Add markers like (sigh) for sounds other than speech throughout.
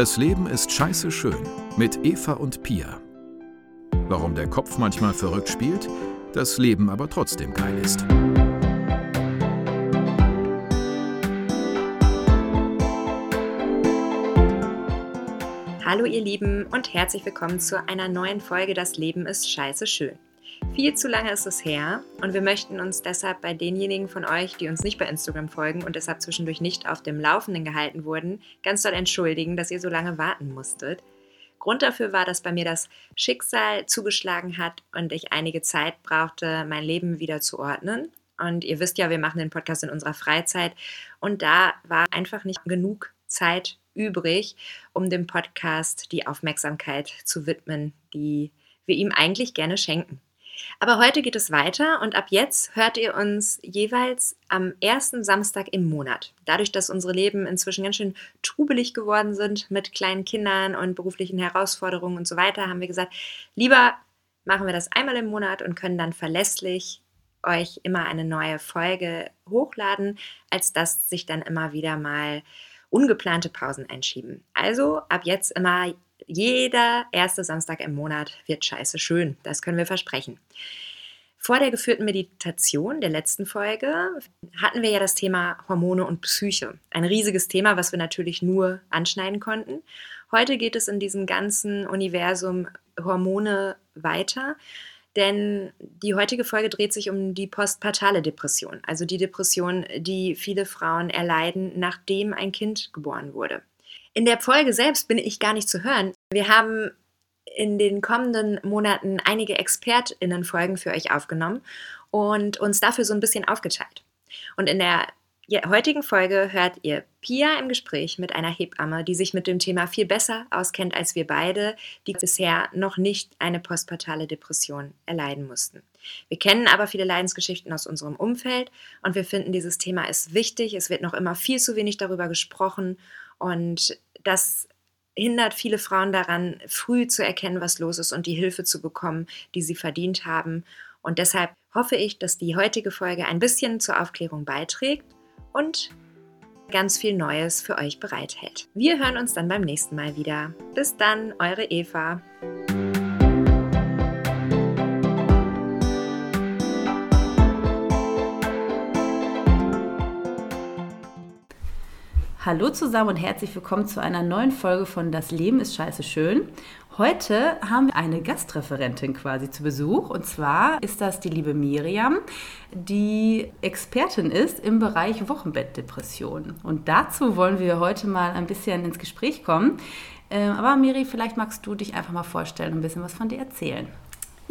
Das Leben ist scheiße schön mit Eva und Pia. Warum der Kopf manchmal verrückt spielt, das Leben aber trotzdem geil ist. Hallo ihr Lieben und herzlich willkommen zu einer neuen Folge Das Leben ist scheiße schön. Viel zu lange ist es her und wir möchten uns deshalb bei denjenigen von euch, die uns nicht bei Instagram folgen und deshalb zwischendurch nicht auf dem Laufenden gehalten wurden, ganz doll entschuldigen, dass ihr so lange warten musstet. Grund dafür war, dass bei mir das Schicksal zugeschlagen hat und ich einige Zeit brauchte, mein Leben wieder zu ordnen. Und ihr wisst ja, wir machen den Podcast in unserer Freizeit und da war einfach nicht genug Zeit übrig, um dem Podcast die Aufmerksamkeit zu widmen, die wir ihm eigentlich gerne schenken. Aber heute geht es weiter und ab jetzt hört ihr uns jeweils am ersten Samstag im Monat. Dadurch, dass unsere Leben inzwischen ganz schön trubelig geworden sind mit kleinen Kindern und beruflichen Herausforderungen und so weiter, haben wir gesagt, lieber machen wir das einmal im Monat und können dann verlässlich euch immer eine neue Folge hochladen, als dass sich dann immer wieder mal ungeplante Pausen einschieben. Also ab jetzt immer jeder erste Samstag im Monat wird scheiße schön. Das können wir versprechen. Vor der geführten Meditation der letzten Folge hatten wir ja das Thema Hormone und Psyche. Ein riesiges Thema, was wir natürlich nur anschneiden konnten. Heute geht es in diesem ganzen Universum Hormone weiter, denn die heutige Folge dreht sich um die postpartale Depression, also die Depression, die viele Frauen erleiden, nachdem ein Kind geboren wurde. In der Folge selbst bin ich gar nicht zu hören. Wir haben in den kommenden Monaten einige ExpertInnen-Folgen für euch aufgenommen und uns dafür so ein bisschen aufgeteilt. Und in der heutigen Folge hört ihr Pia im Gespräch mit einer Hebamme, die sich mit dem Thema viel besser auskennt als wir beide, die bisher noch nicht eine postpartale Depression erleiden mussten. Wir kennen aber viele Leidensgeschichten aus unserem Umfeld und wir finden, dieses Thema ist wichtig. Es wird noch immer viel zu wenig darüber gesprochen und das hindert viele Frauen daran, früh zu erkennen, was los ist und die Hilfe zu bekommen, die sie verdient haben. Und deshalb hoffe ich, dass die heutige Folge ein bisschen zur Aufklärung beiträgt und ganz viel Neues für euch bereithält. Wir hören uns dann beim nächsten Mal wieder. Bis dann, eure Eva. Hallo zusammen und herzlich willkommen zu einer neuen Folge von Das Leben ist scheiße schön. Heute haben wir eine Gastreferentin quasi zu Besuch und zwar ist das die liebe Miriam, die Expertin ist im Bereich Wochenbettdepression. Und dazu wollen wir heute mal ein bisschen ins Gespräch kommen. Ähm, aber Miri, vielleicht magst du dich einfach mal vorstellen und ein bisschen was von dir erzählen.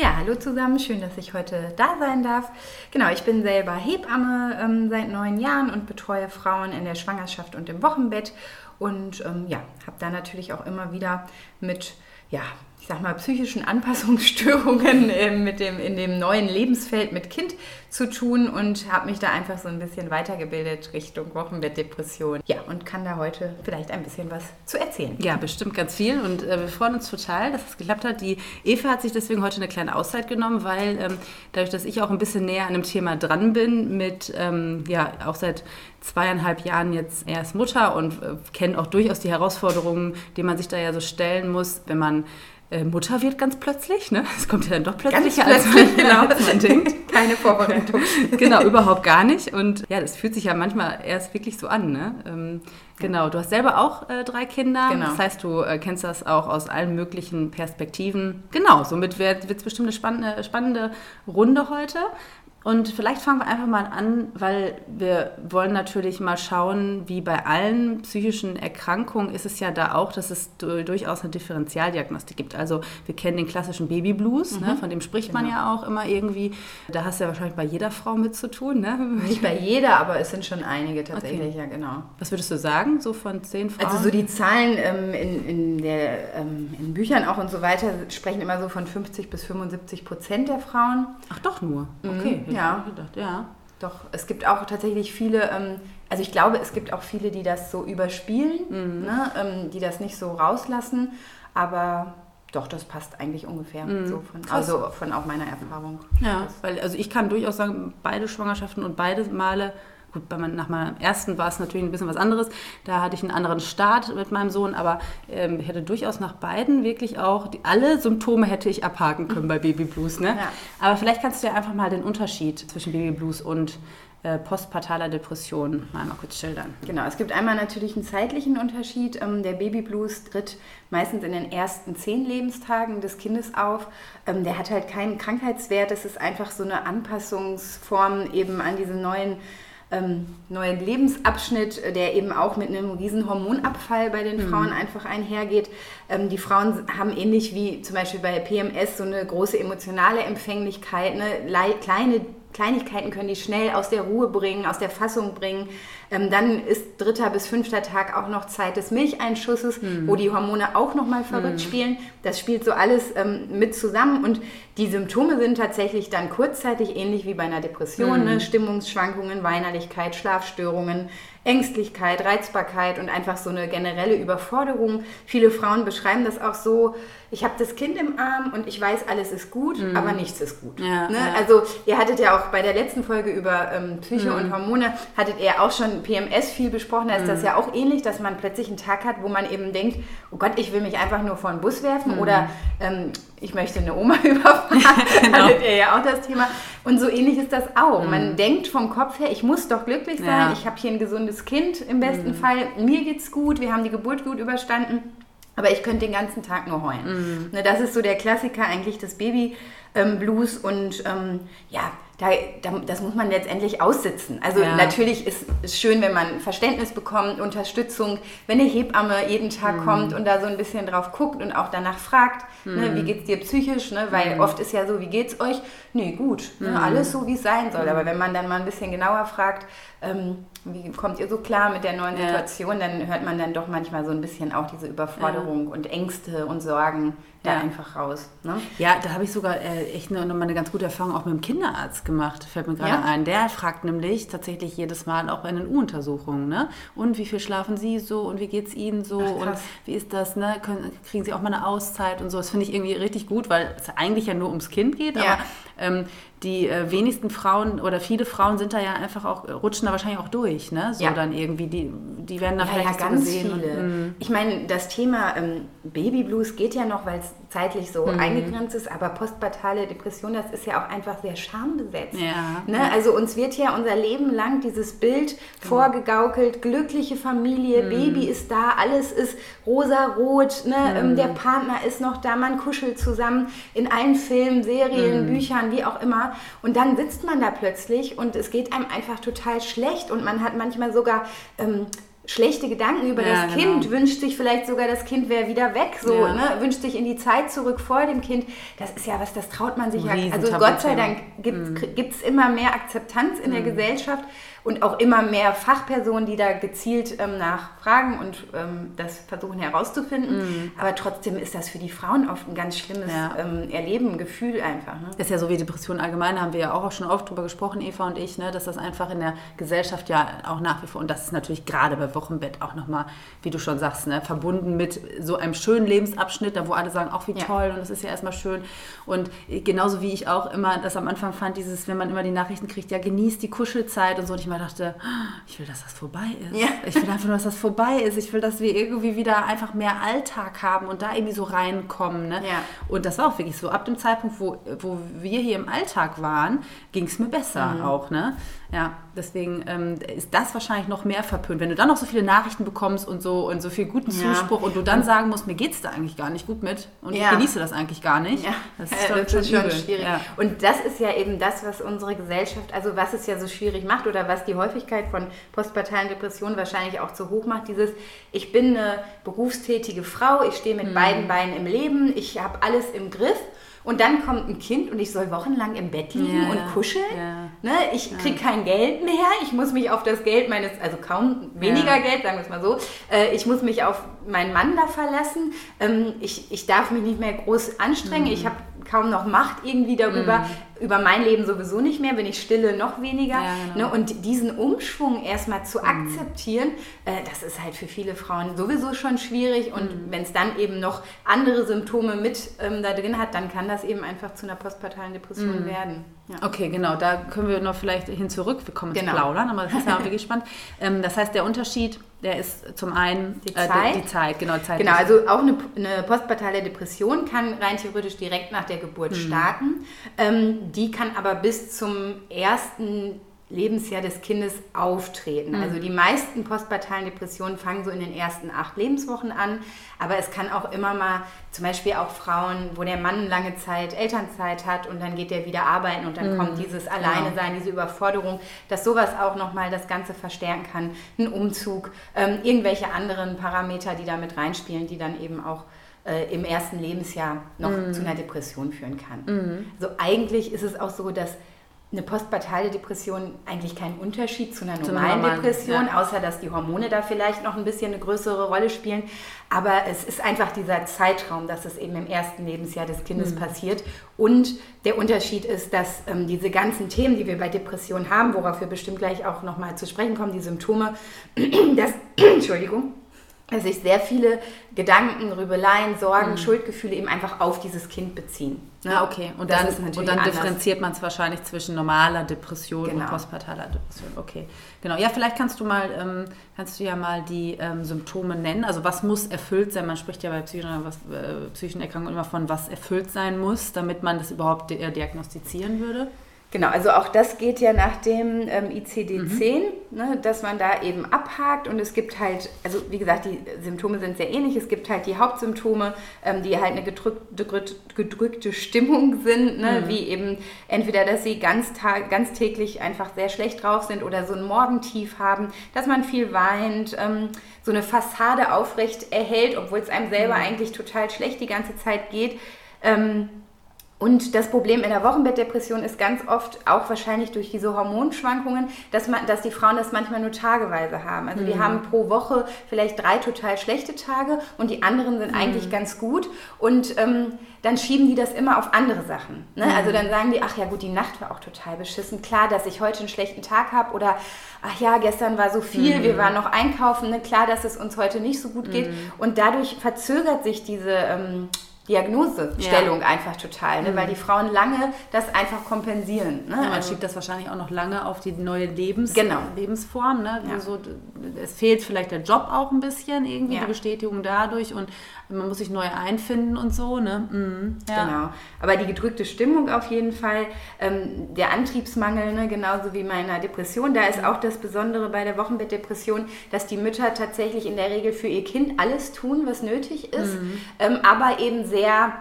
Ja, hallo zusammen, schön, dass ich heute da sein darf. Genau, ich bin selber Hebamme ähm, seit neun Jahren und betreue Frauen in der Schwangerschaft und im Wochenbett und ähm, ja, habe da natürlich auch immer wieder mit ja, sag mal, psychischen Anpassungsstörungen (laughs) äh, mit dem, in dem neuen Lebensfeld mit Kind zu tun und habe mich da einfach so ein bisschen weitergebildet Richtung Wochenbettdepression. Ja, und kann da heute vielleicht ein bisschen was zu erzählen. Ja, bestimmt ganz viel und äh, wir freuen uns total, dass es geklappt hat. Die Eva hat sich deswegen heute eine kleine Auszeit genommen, weil ähm, dadurch, dass ich auch ein bisschen näher an dem Thema dran bin, mit, ähm, ja, auch seit zweieinhalb Jahren jetzt erst Mutter und äh, kenne auch durchaus die Herausforderungen, die man sich da ja so stellen muss, wenn man äh, Mutter wird ganz plötzlich. Ne? Es kommt ja dann doch plötzlich, ganz plötzlich als, man, genau, als man denkt. (laughs) Keine Vorbereitung. (laughs) genau, überhaupt gar nicht. Und ja, das fühlt sich ja manchmal erst wirklich so an. Ne? Ähm, genau, du hast selber auch äh, drei Kinder. Genau. Das heißt, du äh, kennst das auch aus allen möglichen Perspektiven. Genau, somit wird es bestimmt eine spannende, spannende Runde heute. Und vielleicht fangen wir einfach mal an, weil wir wollen natürlich mal schauen, wie bei allen psychischen Erkrankungen ist es ja da auch, dass es durchaus eine Differentialdiagnostik gibt. Also wir kennen den klassischen Babyblues, ne, mhm. ne, von dem spricht man genau. ja auch immer irgendwie. Da hast du ja wahrscheinlich bei jeder Frau mit zu tun. Ne? (laughs) Nicht bei jeder, aber es sind schon einige tatsächlich, okay. ja genau. Was würdest du sagen, so von zehn Frauen? Also so die Zahlen ähm, in, in, der, ähm, in Büchern auch und so weiter sprechen immer so von 50 bis 75 Prozent der Frauen. Ach doch nur, okay. Mhm. Ja. Gedacht. ja. Doch, es gibt auch tatsächlich viele, ähm, also ich glaube, es gibt auch viele, die das so überspielen, mhm. ne, ähm, die das nicht so rauslassen, aber doch, das passt eigentlich ungefähr mhm. so von, also von auch meiner Erfahrung. Ja, weil also ich kann durchaus sagen, beide Schwangerschaften und beide Male Gut, bei mein, nach meinem ersten war es natürlich ein bisschen was anderes. Da hatte ich einen anderen Start mit meinem Sohn, aber ähm, ich hätte durchaus nach beiden wirklich auch, die, alle Symptome hätte ich abhaken können bei Baby Blues. Ne? Ja. Aber vielleicht kannst du ja einfach mal den Unterschied zwischen Baby Blues und äh, postpartaler Depression mal, mal kurz schildern. Genau, es gibt einmal natürlich einen zeitlichen Unterschied. Ähm, der Babyblues tritt meistens in den ersten zehn Lebenstagen des Kindes auf. Ähm, der hat halt keinen Krankheitswert. Es ist einfach so eine Anpassungsform eben an diesen neuen ähm, neuen Lebensabschnitt, der eben auch mit einem riesen Hormonabfall bei den mhm. Frauen einfach einhergeht. Ähm, die Frauen haben ähnlich wie zum Beispiel bei PMS so eine große emotionale Empfänglichkeit, ne? kleine Kleinigkeiten können die schnell aus der Ruhe bringen, aus der Fassung bringen. Ähm, dann ist dritter bis fünfter Tag auch noch Zeit des Milcheinschusses, mhm. wo die Hormone auch nochmal verrückt mhm. spielen. Das spielt so alles ähm, mit zusammen und die Symptome sind tatsächlich dann kurzzeitig ähnlich wie bei einer Depression. Mhm. Ne? Stimmungsschwankungen, Weinerlichkeit, Schlafstörungen, Ängstlichkeit, Reizbarkeit und einfach so eine generelle Überforderung. Viele Frauen beschreiben das auch so, ich habe das Kind im Arm und ich weiß, alles ist gut, mhm. aber nichts ist gut. Ja, ne? ja. Also ihr hattet ja auch bei der letzten Folge über ähm, Psyche mhm. und Hormone, hattet ihr auch schon PMS viel besprochen, da ist mhm. das ja auch ähnlich, dass man plötzlich einen Tag hat, wo man eben denkt, oh Gott, ich will mich einfach nur vor den Bus werfen mhm. oder ähm, ich möchte eine Oma (laughs) überfahren, (laughs) genau. hattet ihr ja auch das Thema. Und so ähnlich ist das auch. Man mhm. denkt vom Kopf her, ich muss doch glücklich sein, ja. ich habe hier ein gesundes Kind im besten mhm. Fall, mir geht's gut, wir haben die Geburt gut überstanden. Aber ich könnte den ganzen Tag nur heulen. Mhm. Ne, das ist so der Klassiker eigentlich des Baby-Blues. Ähm, und ähm, ja, da, da, das muss man letztendlich aussitzen. Also ja. natürlich ist es schön, wenn man Verständnis bekommt, Unterstützung, wenn eine Hebamme jeden Tag mhm. kommt und da so ein bisschen drauf guckt und auch danach fragt, mhm. ne, wie geht es dir psychisch, ne? weil mhm. oft ist ja so, wie geht's euch? Nee, gut, ne, mhm. alles so, wie es sein soll. Aber wenn man dann mal ein bisschen genauer fragt, ähm, wie kommt ihr so klar mit der neuen ja. Situation, dann hört man dann doch manchmal so ein bisschen auch diese Überforderung ja. und Ängste und Sorgen da einfach raus. Ne? Ja, da habe ich sogar äh, echt noch mal eine ganz gute Erfahrung auch mit dem Kinderarzt gemacht, fällt mir gerade ein. Der fragt nämlich tatsächlich jedes Mal auch bei den U-Untersuchungen, ne? Und wie viel schlafen Sie so und wie geht es Ihnen so Ach, und wie ist das, ne? Können, kriegen Sie auch mal eine Auszeit und so. Das finde ich irgendwie richtig gut, weil es eigentlich ja nur ums Kind geht, aber ähm, die äh, wenigsten Frauen oder viele Frauen sind da ja einfach auch, rutschen da wahrscheinlich auch durch, ne? So ja. dann irgendwie, die, die werden da ja, vielleicht ja, ganz so gesehen. Viele. Und, mm. ich meine, das Thema ähm, Babyblues geht ja noch, weil es zeitlich so mhm. eingegrenzt ist, aber postpartale Depression, das ist ja auch einfach sehr schambesetzt. Ja. Ne? Also uns wird ja unser Leben lang dieses Bild genau. vorgegaukelt, glückliche Familie, mhm. Baby ist da, alles ist rosa-rot, ne? Mhm. der Partner ist noch da, man kuschelt zusammen in allen Filmen, Serien, mhm. Büchern, wie auch immer. Und dann sitzt man da plötzlich und es geht einem einfach total schlecht und man hat manchmal sogar ähm, schlechte Gedanken über ja, das genau. Kind, wünscht sich vielleicht sogar, das Kind wäre wieder weg, so, ja. ne? wünscht sich in die Zeit zurück vor dem Kind. Das ist ja was, das traut man sich ja. Also Gott sei Dank gibt es mhm. immer mehr Akzeptanz in mhm. der Gesellschaft und auch immer mehr Fachpersonen, die da gezielt ähm, nachfragen und ähm, das versuchen herauszufinden. Mhm. Aber trotzdem ist das für die Frauen oft ein ganz schlimmes ja. ähm, Erleben, Gefühl einfach. Ne? Das ist ja so wie Depression allgemein, haben wir ja auch schon oft drüber gesprochen, Eva und ich, ne, dass das einfach in der Gesellschaft ja auch nach wie vor, und das ist natürlich gerade bei Wochenbett auch nochmal, wie du schon sagst, ne, verbunden mit so einem schönen Lebensabschnitt, da wo alle sagen, auch wie ja. toll und das ist ja erstmal schön. Und genauso wie ich auch immer das am Anfang fand, dieses, wenn man immer die Nachrichten kriegt, ja, genießt die Kuschelzeit und so. Und ich mal dachte, ich will, dass das vorbei ist. Ja. Ich will einfach nur, dass das vorbei ist. Ich will, dass wir irgendwie wieder einfach mehr Alltag haben und da irgendwie so reinkommen. Ne? Ja. Und das war auch wirklich so. Ab dem Zeitpunkt, wo, wo wir hier im Alltag waren, ging es mir besser mhm. auch. Ne? Ja, deswegen ähm, ist das wahrscheinlich noch mehr verpönt. Wenn du dann noch so viele Nachrichten bekommst und so und so viel guten Zuspruch ja. und du dann sagen musst, mir geht es da eigentlich gar nicht gut mit und ja. ich genieße das eigentlich gar nicht. Ja. Das (laughs) ist, das ist schon schwierig. Und das ist ja eben das, was unsere Gesellschaft, also was es ja so schwierig macht oder was die Häufigkeit von postpartalen Depressionen wahrscheinlich auch zu hoch macht. Dieses, ich bin eine berufstätige Frau, ich stehe mit mhm. beiden Beinen im Leben, ich habe alles im Griff und dann kommt ein Kind und ich soll wochenlang im Bett liegen ja, und kuscheln. Ja. Ne? Ich kriege kein Geld mehr. Ich muss mich auf das Geld meines, also kaum weniger. Geld, sagen wir es mal so. Äh, ich muss mich auf meinen Mann da verlassen. Ähm, ich, ich darf mich nicht mehr groß anstrengen. Mhm. Ich habe kaum noch Macht irgendwie darüber. Mhm. Über mein Leben sowieso nicht mehr, wenn ich stille, noch weniger. Ja, genau. ne? Und diesen Umschwung erstmal zu mhm. akzeptieren, äh, das ist halt für viele Frauen sowieso schon schwierig. Und mhm. wenn es dann eben noch andere Symptome mit ähm, da drin hat, dann kann das eben einfach zu einer postpartalen Depression mhm. werden. Ja. Okay, genau, da können wir noch vielleicht hin zurück. Wir kommen genau. plaudern, aber das ist ja (laughs) wirklich spannend. Ähm, das heißt, der Unterschied, der ist zum einen die Zeit. Äh, die, die Zeit genau, Zeit genau, also auch eine, eine postpartale Depression kann rein theoretisch direkt nach der Geburt hm. starten. Ähm, die kann aber bis zum ersten Lebensjahr des Kindes auftreten. Mhm. Also die meisten postpartalen Depressionen fangen so in den ersten acht Lebenswochen an, aber es kann auch immer mal, zum Beispiel auch Frauen, wo der Mann lange Zeit Elternzeit hat und dann geht er wieder arbeiten und dann mhm. kommt dieses Alleine sein, diese Überforderung, dass sowas auch nochmal das Ganze verstärken kann. Ein Umzug, ähm, irgendwelche anderen Parameter, die da mit reinspielen, die dann eben auch äh, im ersten Lebensjahr noch mhm. zu einer Depression führen kann. Mhm. Also eigentlich ist es auch so, dass eine postpartale Depression eigentlich kein Unterschied zu einer normalen, normalen Depression, ja. außer dass die Hormone da vielleicht noch ein bisschen eine größere Rolle spielen. Aber es ist einfach dieser Zeitraum, dass es eben im ersten Lebensjahr des Kindes mhm. passiert. Und der Unterschied ist, dass ähm, diese ganzen Themen, die wir bei Depressionen haben, worauf wir bestimmt gleich auch nochmal zu sprechen kommen, die Symptome, (clears throat) das, (clears throat) Entschuldigung, sich sehr viele Gedanken, Rübeleien, Sorgen, mhm. Schuldgefühle eben einfach auf dieses Kind beziehen. Ja, okay. Und das dann, und dann differenziert man es wahrscheinlich zwischen normaler Depression genau. und postpartaler Depression. Okay, genau. Ja, vielleicht kannst du mal, ähm, kannst du ja mal die ähm, Symptome nennen. Also was muss erfüllt sein? Man spricht ja bei psychischen, was, äh, psychischen Erkrankungen immer von, was erfüllt sein muss, damit man das überhaupt diagnostizieren würde. Genau, also auch das geht ja nach dem ähm, ICD-10, mhm. ne, dass man da eben abhakt und es gibt halt, also wie gesagt, die Symptome sind sehr ähnlich. Es gibt halt die Hauptsymptome, ähm, die halt eine gedrückte, gedrückte Stimmung sind, ne, mhm. wie eben entweder, dass sie ganz, ganz täglich einfach sehr schlecht drauf sind oder so ein Morgentief haben, dass man viel weint, ähm, so eine Fassade aufrecht erhält, obwohl es einem selber mhm. eigentlich total schlecht die ganze Zeit geht. Ähm, und das Problem in der Wochenbettdepression ist ganz oft auch wahrscheinlich durch diese Hormonschwankungen, dass, man, dass die Frauen das manchmal nur tageweise haben. Also mhm. die haben pro Woche vielleicht drei total schlechte Tage und die anderen sind mhm. eigentlich ganz gut. Und ähm, dann schieben die das immer auf andere Sachen. Ne? Mhm. Also dann sagen die, ach ja gut, die Nacht war auch total beschissen. Klar, dass ich heute einen schlechten Tag habe oder ach ja, gestern war so viel, mhm. wir waren noch einkaufen. Ne? Klar, dass es uns heute nicht so gut geht. Mhm. Und dadurch verzögert sich diese... Ähm, Diagnosestellung ja. einfach total, ne? Mhm. weil die Frauen lange das einfach kompensieren. Ne? Ja, man also, schiebt das wahrscheinlich auch noch lange auf die neue Lebens genau. Lebensform. Ne? Ja. So, es fehlt vielleicht der Job auch ein bisschen, irgendwie die Bestätigung dadurch und man muss sich neu einfinden und so. Ne? Mhm. Genau. Aber die gedrückte Stimmung auf jeden Fall, ähm, der Antriebsmangel, ne? genauso wie meiner Depression, da ist mhm. auch das Besondere bei der Wochenbettdepression, dass die Mütter tatsächlich in der Regel für ihr Kind alles tun, was nötig ist, mhm. ähm, aber eben sehr sehr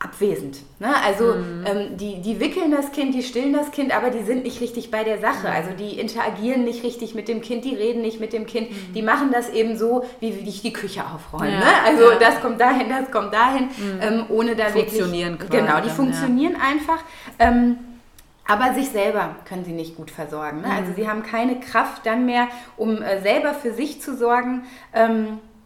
abwesend. Ne? Also mhm. ähm, die, die wickeln das Kind, die stillen das Kind, aber die sind nicht richtig bei der Sache. Mhm. Also die interagieren nicht richtig mit dem Kind, die reden nicht mit dem Kind. Mhm. Die machen das eben so, wie ich die Küche aufräume. Ja. Ne? Also ja. das kommt dahin, das kommt dahin, mhm. ähm, ohne da funktionieren wirklich... Genau, die funktionieren ja. einfach. Ähm, aber sich selber können sie nicht gut versorgen. Ne? Also mhm. sie haben keine Kraft dann mehr, um äh, selber für sich zu sorgen.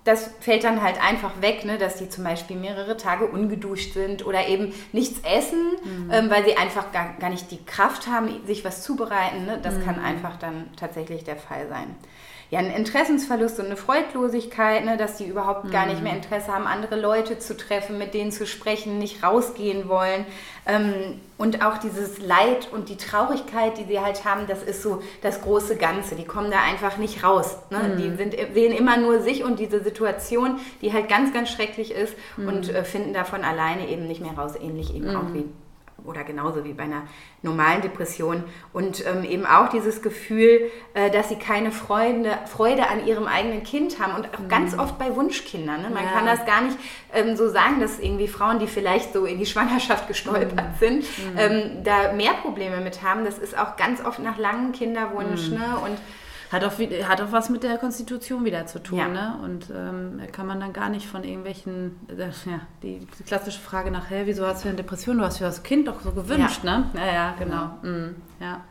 Das fällt dann halt einfach weg, ne, dass die zum Beispiel mehrere Tage ungeduscht sind oder eben nichts essen, mhm. ähm, weil sie einfach gar, gar nicht die Kraft haben, sich was zubereiten. Ne? Das mhm. kann einfach dann tatsächlich der Fall sein ja, ein Interessensverlust und eine Freudlosigkeit, ne, dass die überhaupt mhm. gar nicht mehr mhm. Interesse haben, andere Leute zu treffen, mit denen zu sprechen, nicht rausgehen wollen. Ähm, und auch dieses Leid und die Traurigkeit, die sie halt haben, das ist so das große Ganze. Die kommen da einfach nicht raus. Ne? Mhm. Die sind, sehen immer nur sich und diese Situation, die halt ganz, ganz schrecklich ist mhm. und äh, finden davon alleine eben nicht mehr raus. Ähnlich eben auch mhm. wie oder genauso wie bei einer normalen Depression. Und ähm, eben auch dieses Gefühl, äh, dass sie keine Freude, Freude an ihrem eigenen Kind haben. Und auch mhm. ganz oft bei Wunschkindern. Ne? Man ja. kann das gar nicht ähm, so sagen, dass irgendwie Frauen, die vielleicht so in die Schwangerschaft gestolpert mhm. sind, mhm. ähm, da mehr Probleme mit haben. Das ist auch ganz oft nach langem Kinderwunsch. Mhm. Ne? Und hat auch, hat auch was mit der Konstitution wieder zu tun. Ja. Ne? Und ähm, kann man dann gar nicht von irgendwelchen, äh, ja, die, die, klassische Frage nach, wieso hast du eine Depression? Du hast für das Kind doch so gewünscht, ja. ne? Ja, ja, genau. Mhm. Ja.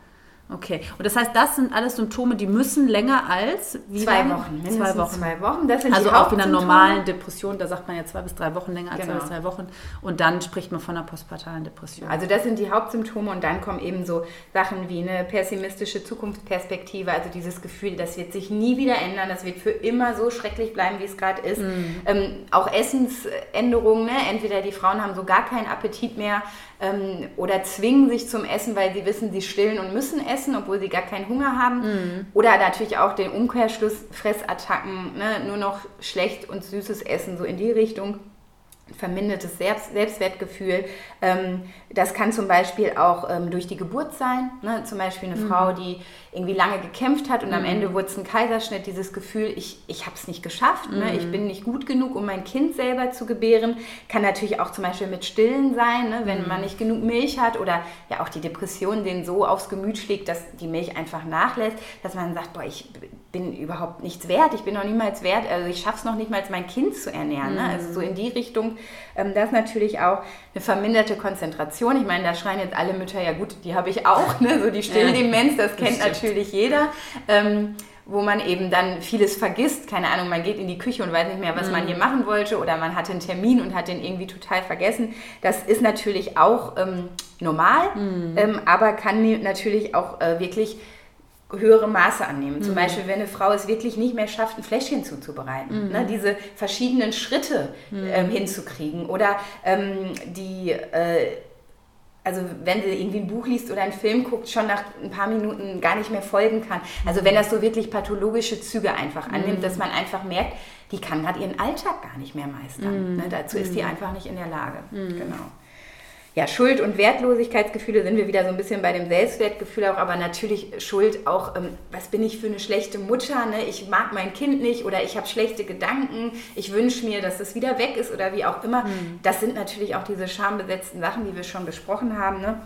Okay. Und das heißt, das sind alles Symptome, die müssen länger als zwei lange? Wochen. Zwei Wochen. Zwei Wochen. Das sind also auch in einer normalen Depression, da sagt man ja zwei bis drei Wochen länger als genau. zwei bis drei Wochen. Und dann spricht man von einer postpartalen Depression. Also das sind die Hauptsymptome und dann kommen eben so Sachen wie eine pessimistische Zukunftsperspektive, also dieses Gefühl, das wird sich nie wieder ändern, das wird für immer so schrecklich bleiben, wie es gerade ist. Mhm. Ähm, auch Essensänderungen, ne? entweder die Frauen haben so gar keinen Appetit mehr ähm, oder zwingen sich zum Essen, weil sie wissen, sie stillen und müssen essen, obwohl sie gar keinen Hunger haben. Mhm. Oder natürlich auch den Umkehrschluss, Fressattacken, ne? nur noch schlecht und süßes Essen, so in die Richtung vermindertes Selbst Selbstwertgefühl. Ähm, das kann zum Beispiel auch ähm, durch die Geburt sein. Ne? Zum Beispiel eine mhm. Frau, die irgendwie lange gekämpft hat und mhm. am Ende wurde es ein Kaiserschnitt, dieses Gefühl, ich, ich habe es nicht geschafft, mhm. ne? ich mhm. bin nicht gut genug, um mein Kind selber zu gebären. Kann natürlich auch zum Beispiel mit Stillen sein, ne? wenn man mhm. nicht genug Milch hat oder ja auch die Depression den so aufs Gemüt schlägt, dass die Milch einfach nachlässt, dass man sagt, boah, ich bin überhaupt nichts wert, ich bin noch niemals wert, also ich schaffe es noch nicht mal, mein Kind zu ernähren. Ne? Also so in die Richtung, ähm, das ist natürlich auch eine verminderte Konzentration. Ich meine, da schreien jetzt alle Mütter, ja gut, die habe ich auch, ne? so die Stilldemenz, das kennt das natürlich jeder. Ähm, wo man eben dann vieles vergisst. Keine Ahnung, man geht in die Küche und weiß nicht mehr, was mhm. man hier machen wollte oder man hatte einen Termin und hat den irgendwie total vergessen. Das ist natürlich auch ähm, normal, mhm. ähm, aber kann natürlich auch äh, wirklich höhere Maße annehmen. Zum mhm. Beispiel, wenn eine Frau es wirklich nicht mehr schafft, ein Fläschchen zuzubereiten, mhm. ne, diese verschiedenen Schritte mhm. ähm, hinzukriegen oder ähm, die, äh, also wenn sie irgendwie ein Buch liest oder einen Film guckt, schon nach ein paar Minuten gar nicht mehr folgen kann. Also wenn das so wirklich pathologische Züge einfach annimmt, mhm. dass man einfach merkt, die kann gerade ihren Alltag gar nicht mehr meistern. Mhm. Ne, dazu ist die mhm. einfach nicht in der Lage. Genau ja, Schuld- und Wertlosigkeitsgefühle sind wir wieder so ein bisschen bei dem Selbstwertgefühl auch, aber natürlich Schuld auch, ähm, was bin ich für eine schlechte Mutter, ne? ich mag mein Kind nicht oder ich habe schlechte Gedanken, ich wünsche mir, dass es wieder weg ist oder wie auch immer. Mhm. Das sind natürlich auch diese schambesetzten Sachen, die wir schon besprochen haben. Ne?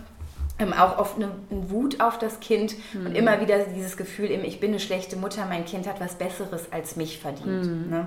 Ähm, auch oft eine, eine, Wut auf das Kind mhm. und immer wieder dieses Gefühl, ich bin eine schlechte Mutter, mein Kind hat was Besseres als mich verdient. Mhm. Ne?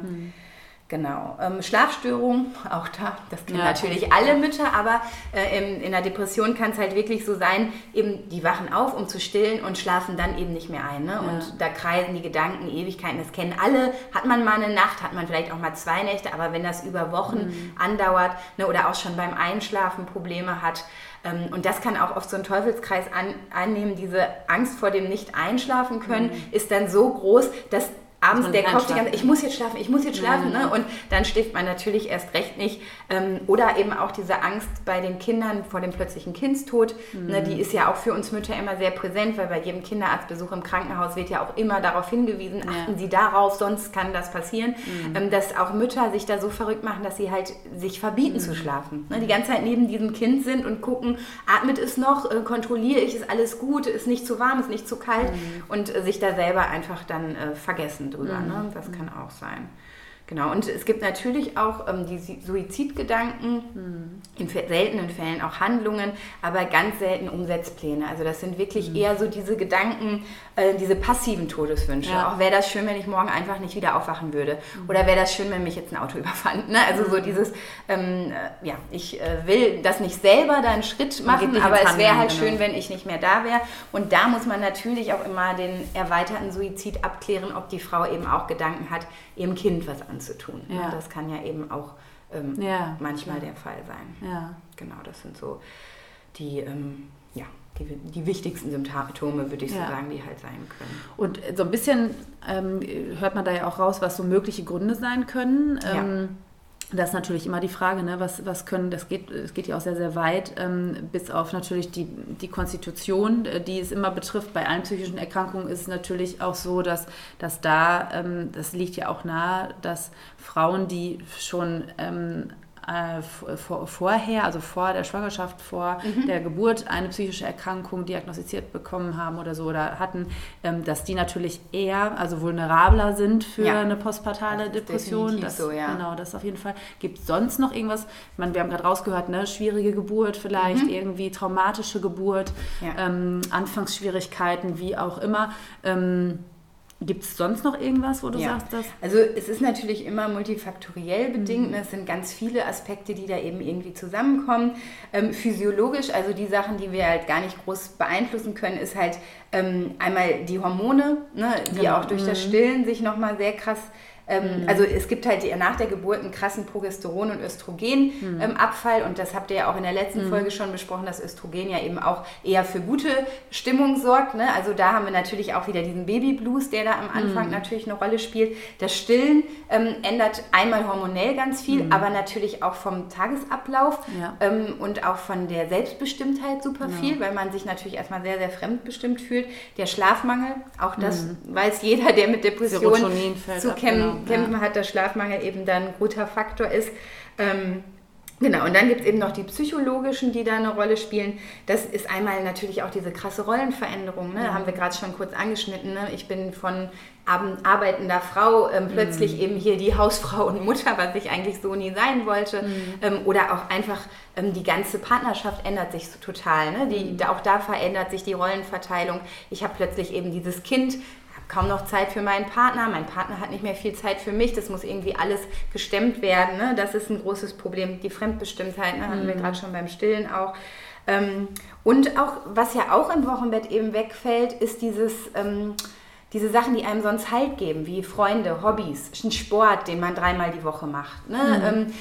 Genau. Ähm, Schlafstörungen, auch da, das kennen ja, natürlich alle Mütter, aber äh, in, in der Depression kann es halt wirklich so sein, eben die wachen auf, um zu stillen und schlafen dann eben nicht mehr ein. Ne? Ja. Und da kreisen die Gedanken Ewigkeiten, das kennen alle. Hat man mal eine Nacht, hat man vielleicht auch mal zwei Nächte, aber wenn das über Wochen mhm. andauert ne, oder auch schon beim Einschlafen Probleme hat, ähm, und das kann auch oft so einen Teufelskreis an, annehmen. Diese Angst vor dem Nicht-Einschlafen können mhm. ist dann so groß, dass abends der Kopf die ganze ich muss jetzt schlafen, ich muss jetzt schlafen. Mhm. Ne? Und dann schläft man natürlich erst recht nicht. Ähm, oder eben auch diese Angst bei den Kindern vor dem plötzlichen Kindstod. Mhm. Ne? Die ist ja auch für uns Mütter immer sehr präsent, weil bei jedem Kinderarztbesuch im Krankenhaus wird ja auch immer darauf hingewiesen, ja. achten Sie darauf, sonst kann das passieren. Mhm. Ähm, dass auch Mütter sich da so verrückt machen, dass sie halt sich verbieten zu mhm. schlafen. Ne? Die ganze Zeit neben diesem Kind sind und gucken, atmet es noch, äh, kontrolliere ich, ist alles gut, ist nicht zu warm, ist nicht zu kalt mhm. und äh, sich da selber einfach dann äh, vergessen drüber. Mhm. Ne? Das kann auch sein. Genau, und es gibt natürlich auch ähm, die Suizidgedanken, mhm. in seltenen Fällen auch Handlungen, aber ganz selten Umsetzpläne. Also das sind wirklich mhm. eher so diese Gedanken, äh, diese passiven Todeswünsche. Ja. Auch wäre das schön, wenn ich morgen einfach nicht wieder aufwachen würde. Mhm. Oder wäre das schön, wenn mich jetzt ein Auto (laughs) überfand. Ne? Also so mhm. dieses, ähm, äh, ja, ich äh, will das nicht selber da einen Schritt machen, aber es wäre halt genau. schön, wenn ich nicht mehr da wäre. Und da muss man natürlich auch immer den erweiterten Suizid abklären, ob die Frau eben auch Gedanken hat, ihrem Kind was anzutun. Ja. Das kann ja eben auch ähm, ja, manchmal klar. der Fall sein. Ja. Genau, das sind so die, ähm, ja, die, die, wichtigsten Symptome, würde ich so sagen, die halt sein können. Und so ein bisschen ähm, hört man da ja auch raus, was so mögliche Gründe sein können. Ähm, das ist natürlich immer die Frage, ne, was, was können, das geht, es geht ja auch sehr, sehr weit, ähm, bis auf natürlich die, die Konstitution, äh, die es immer betrifft. Bei allen psychischen Erkrankungen ist es natürlich auch so, dass, dass da, ähm, das liegt ja auch nahe, dass Frauen, die schon ähm, äh, vor, vorher, also vor der Schwangerschaft, vor mhm. der Geburt eine psychische Erkrankung diagnostiziert bekommen haben oder so oder hatten, ähm, dass die natürlich eher, also vulnerabler sind für ja. eine postpartale das Depression. Das, so, ja. Genau, das auf jeden Fall. Gibt es sonst noch irgendwas? Ich meine, wir haben gerade rausgehört, ne, schwierige Geburt vielleicht, mhm. irgendwie traumatische Geburt, ja. ähm, Anfangsschwierigkeiten, wie auch immer. Ähm, Gibt es sonst noch irgendwas, wo du ja. sagst, dass. Also, es ist natürlich immer multifaktoriell bedingt. Mhm. Es sind ganz viele Aspekte, die da eben irgendwie zusammenkommen. Ähm, physiologisch, also die Sachen, die wir halt gar nicht groß beeinflussen können, ist halt ähm, einmal die Hormone, ne, die genau. auch durch mhm. das Stillen sich nochmal sehr krass ähm, mhm. Also es gibt halt nach der Geburt einen krassen Progesteron- und Östrogenabfall mhm. ähm, und das habt ihr ja auch in der letzten mhm. Folge schon besprochen, dass Östrogen ja eben auch eher für gute Stimmung sorgt. Ne? Also da haben wir natürlich auch wieder diesen Babyblues, der da am Anfang mhm. natürlich eine Rolle spielt. Das Stillen ähm, ändert einmal hormonell ganz viel, mhm. aber natürlich auch vom Tagesablauf ja. ähm, und auch von der Selbstbestimmtheit super ja. viel, weil man sich natürlich erstmal sehr, sehr fremdbestimmt fühlt. Der Schlafmangel, auch das mhm. weiß jeder, der mit Depressionen zu kämpfen kämpfen ja. hat, dass Schlafmangel eben dann ein guter Faktor ist. Ähm, Genau, und dann gibt es eben noch die psychologischen, die da eine Rolle spielen. Das ist einmal natürlich auch diese krasse Rollenveränderung. Ne? Ja. Haben wir gerade schon kurz angeschnitten. Ne? Ich bin von arbeitender Frau ähm, plötzlich mhm. eben hier die Hausfrau und Mutter, was ich eigentlich so nie sein wollte. Mhm. Ähm, oder auch einfach ähm, die ganze Partnerschaft ändert sich so total. Ne? Die, mhm. Auch da verändert sich die Rollenverteilung. Ich habe plötzlich eben dieses Kind, kaum noch Zeit für meinen Partner, mein Partner hat nicht mehr viel Zeit für mich, das muss irgendwie alles gestemmt werden. Ne? Das ist ein großes Problem. Die Fremdbestimmtheit, ne? hatten mhm. wir gerade schon beim Stillen auch. Ähm, und auch, was ja auch im Wochenbett eben wegfällt, ist dieses... Ähm, diese Sachen, die einem sonst Halt geben, wie Freunde, Hobbys, ein Sport, den man dreimal die Woche macht. Ne? Mhm. Ähm,